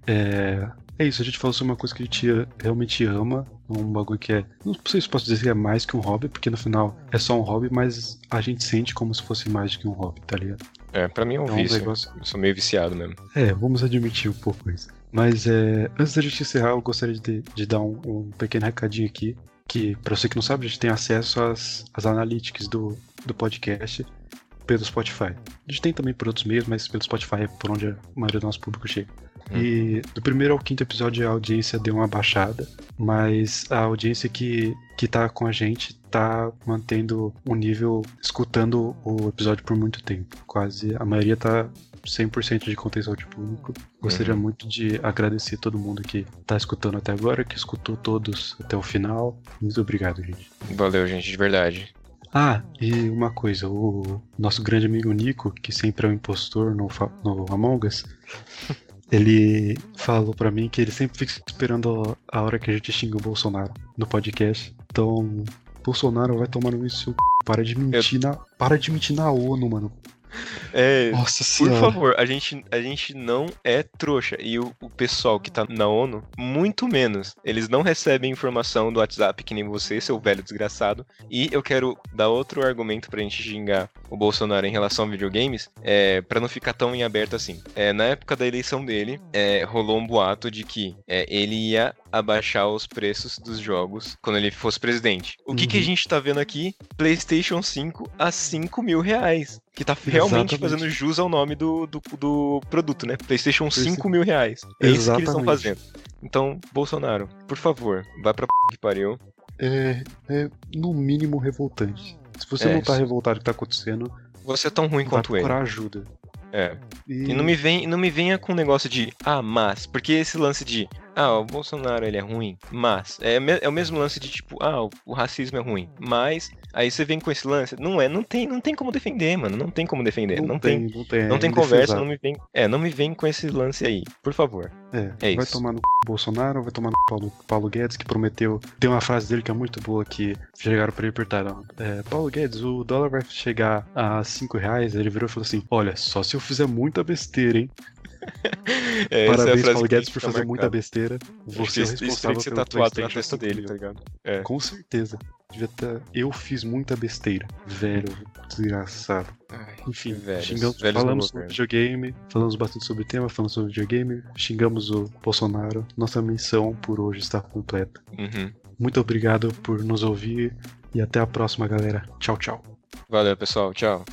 É, é isso, a gente falou sobre uma coisa que a gente realmente ama, um bagulho que é. Não sei se posso dizer que é mais que um hobby, porque no final é só um hobby, mas a gente sente como se fosse mais do que um hobby, tá ligado? É, pra mim é um então, vício. negócio... Eu sou meio viciado mesmo. É, vamos admitir um pouco isso. Mas é, antes da gente encerrar, eu gostaria de, de dar um, um, pequeno recadinho aqui. Que, pra você que não sabe, a gente tem acesso às, às analytics do, do podcast pelo Spotify. A gente tem também por outros meios, mas pelo Spotify é por onde a maioria do nosso público chega. Hum. E do primeiro ao quinto episódio a audiência deu uma baixada, mas a audiência que, que tá com a gente tá mantendo o um nível, escutando o episódio por muito tempo. Quase a maioria tá 100% de contenção de público. Gostaria uhum. muito de agradecer todo mundo que tá escutando até agora, que escutou todos até o final. Muito obrigado, gente. Valeu, gente, de verdade. Ah, e uma coisa, o nosso grande amigo Nico, que sempre é o um impostor no, no Among Us, ele falou para mim que ele sempre fica esperando a hora que a gente xinga o Bolsonaro no podcast. Então, Bolsonaro vai tomar no isso. Para de mentir Eu... na, para de mentir na ONU, mano. É, Nossa por favor, a gente, a gente não é trouxa. E o, o, pessoal que tá na ONU, muito menos. Eles não recebem informação do WhatsApp que nem você, seu velho desgraçado. E eu quero dar outro argumento pra gente xingar o Bolsonaro em relação a videogames, é, para não ficar tão em aberto assim. É, na época da eleição dele, é, rolou um boato de que é, ele ia abaixar os preços dos jogos quando ele fosse presidente. O que, uhum. que a uhum. gente tá vendo aqui? PlayStation 5 a 5 mil reais. Que tá realmente Exatamente. fazendo jus ao nome do, do, do produto, né? PlayStation 5 mil reais. É Exatamente. isso que eles estão fazendo. Então, Bolsonaro, por favor, vai pra p que pariu. É, é no mínimo revoltante. Se você é, não tá revoltado com o que tá acontecendo. Você é tão ruim quanto ele. ajuda. É. E... e, não me vem, não me venha com um negócio de ah, mas, porque esse lance de ah, o Bolsonaro ele é ruim, mas é, é o mesmo lance de tipo, ah, o, o, racismo é ruim, mas aí você vem com esse lance, não é, não tem, não tem como defender, mano, não tem como defender, não, não tem, tem, não tem, não tem conversa, não me vem, é, não me vem com esse lance aí, por favor. É, é vai isso. tomar no Bolsonaro, vai tomar no Paulo, Paulo Guedes que prometeu, tem uma frase dele que é muito boa que chegaram para ele perguntaram, é, Paulo Guedes, o dólar vai chegar a 5 reais, ele virou e falou assim, olha, só se eu fizer muita besteira, hein? É, Parabéns, é Paulo Guedes, por fazer marcado. muita besteira. Você é o responsável ser tatuado na testa dele, tá ligado? É. Com certeza. Devia ter... Eu fiz muita besteira. Velho, desgraçado. Ai, Enfim, velhos, xingamos, velhos falamos sobre videogame, falamos bastante sobre o tema, falamos sobre videogame, xingamos o Bolsonaro. Nossa missão por hoje está completa. Uhum. Muito obrigado por nos ouvir e até a próxima, galera. Tchau, tchau. Valeu, pessoal. Tchau.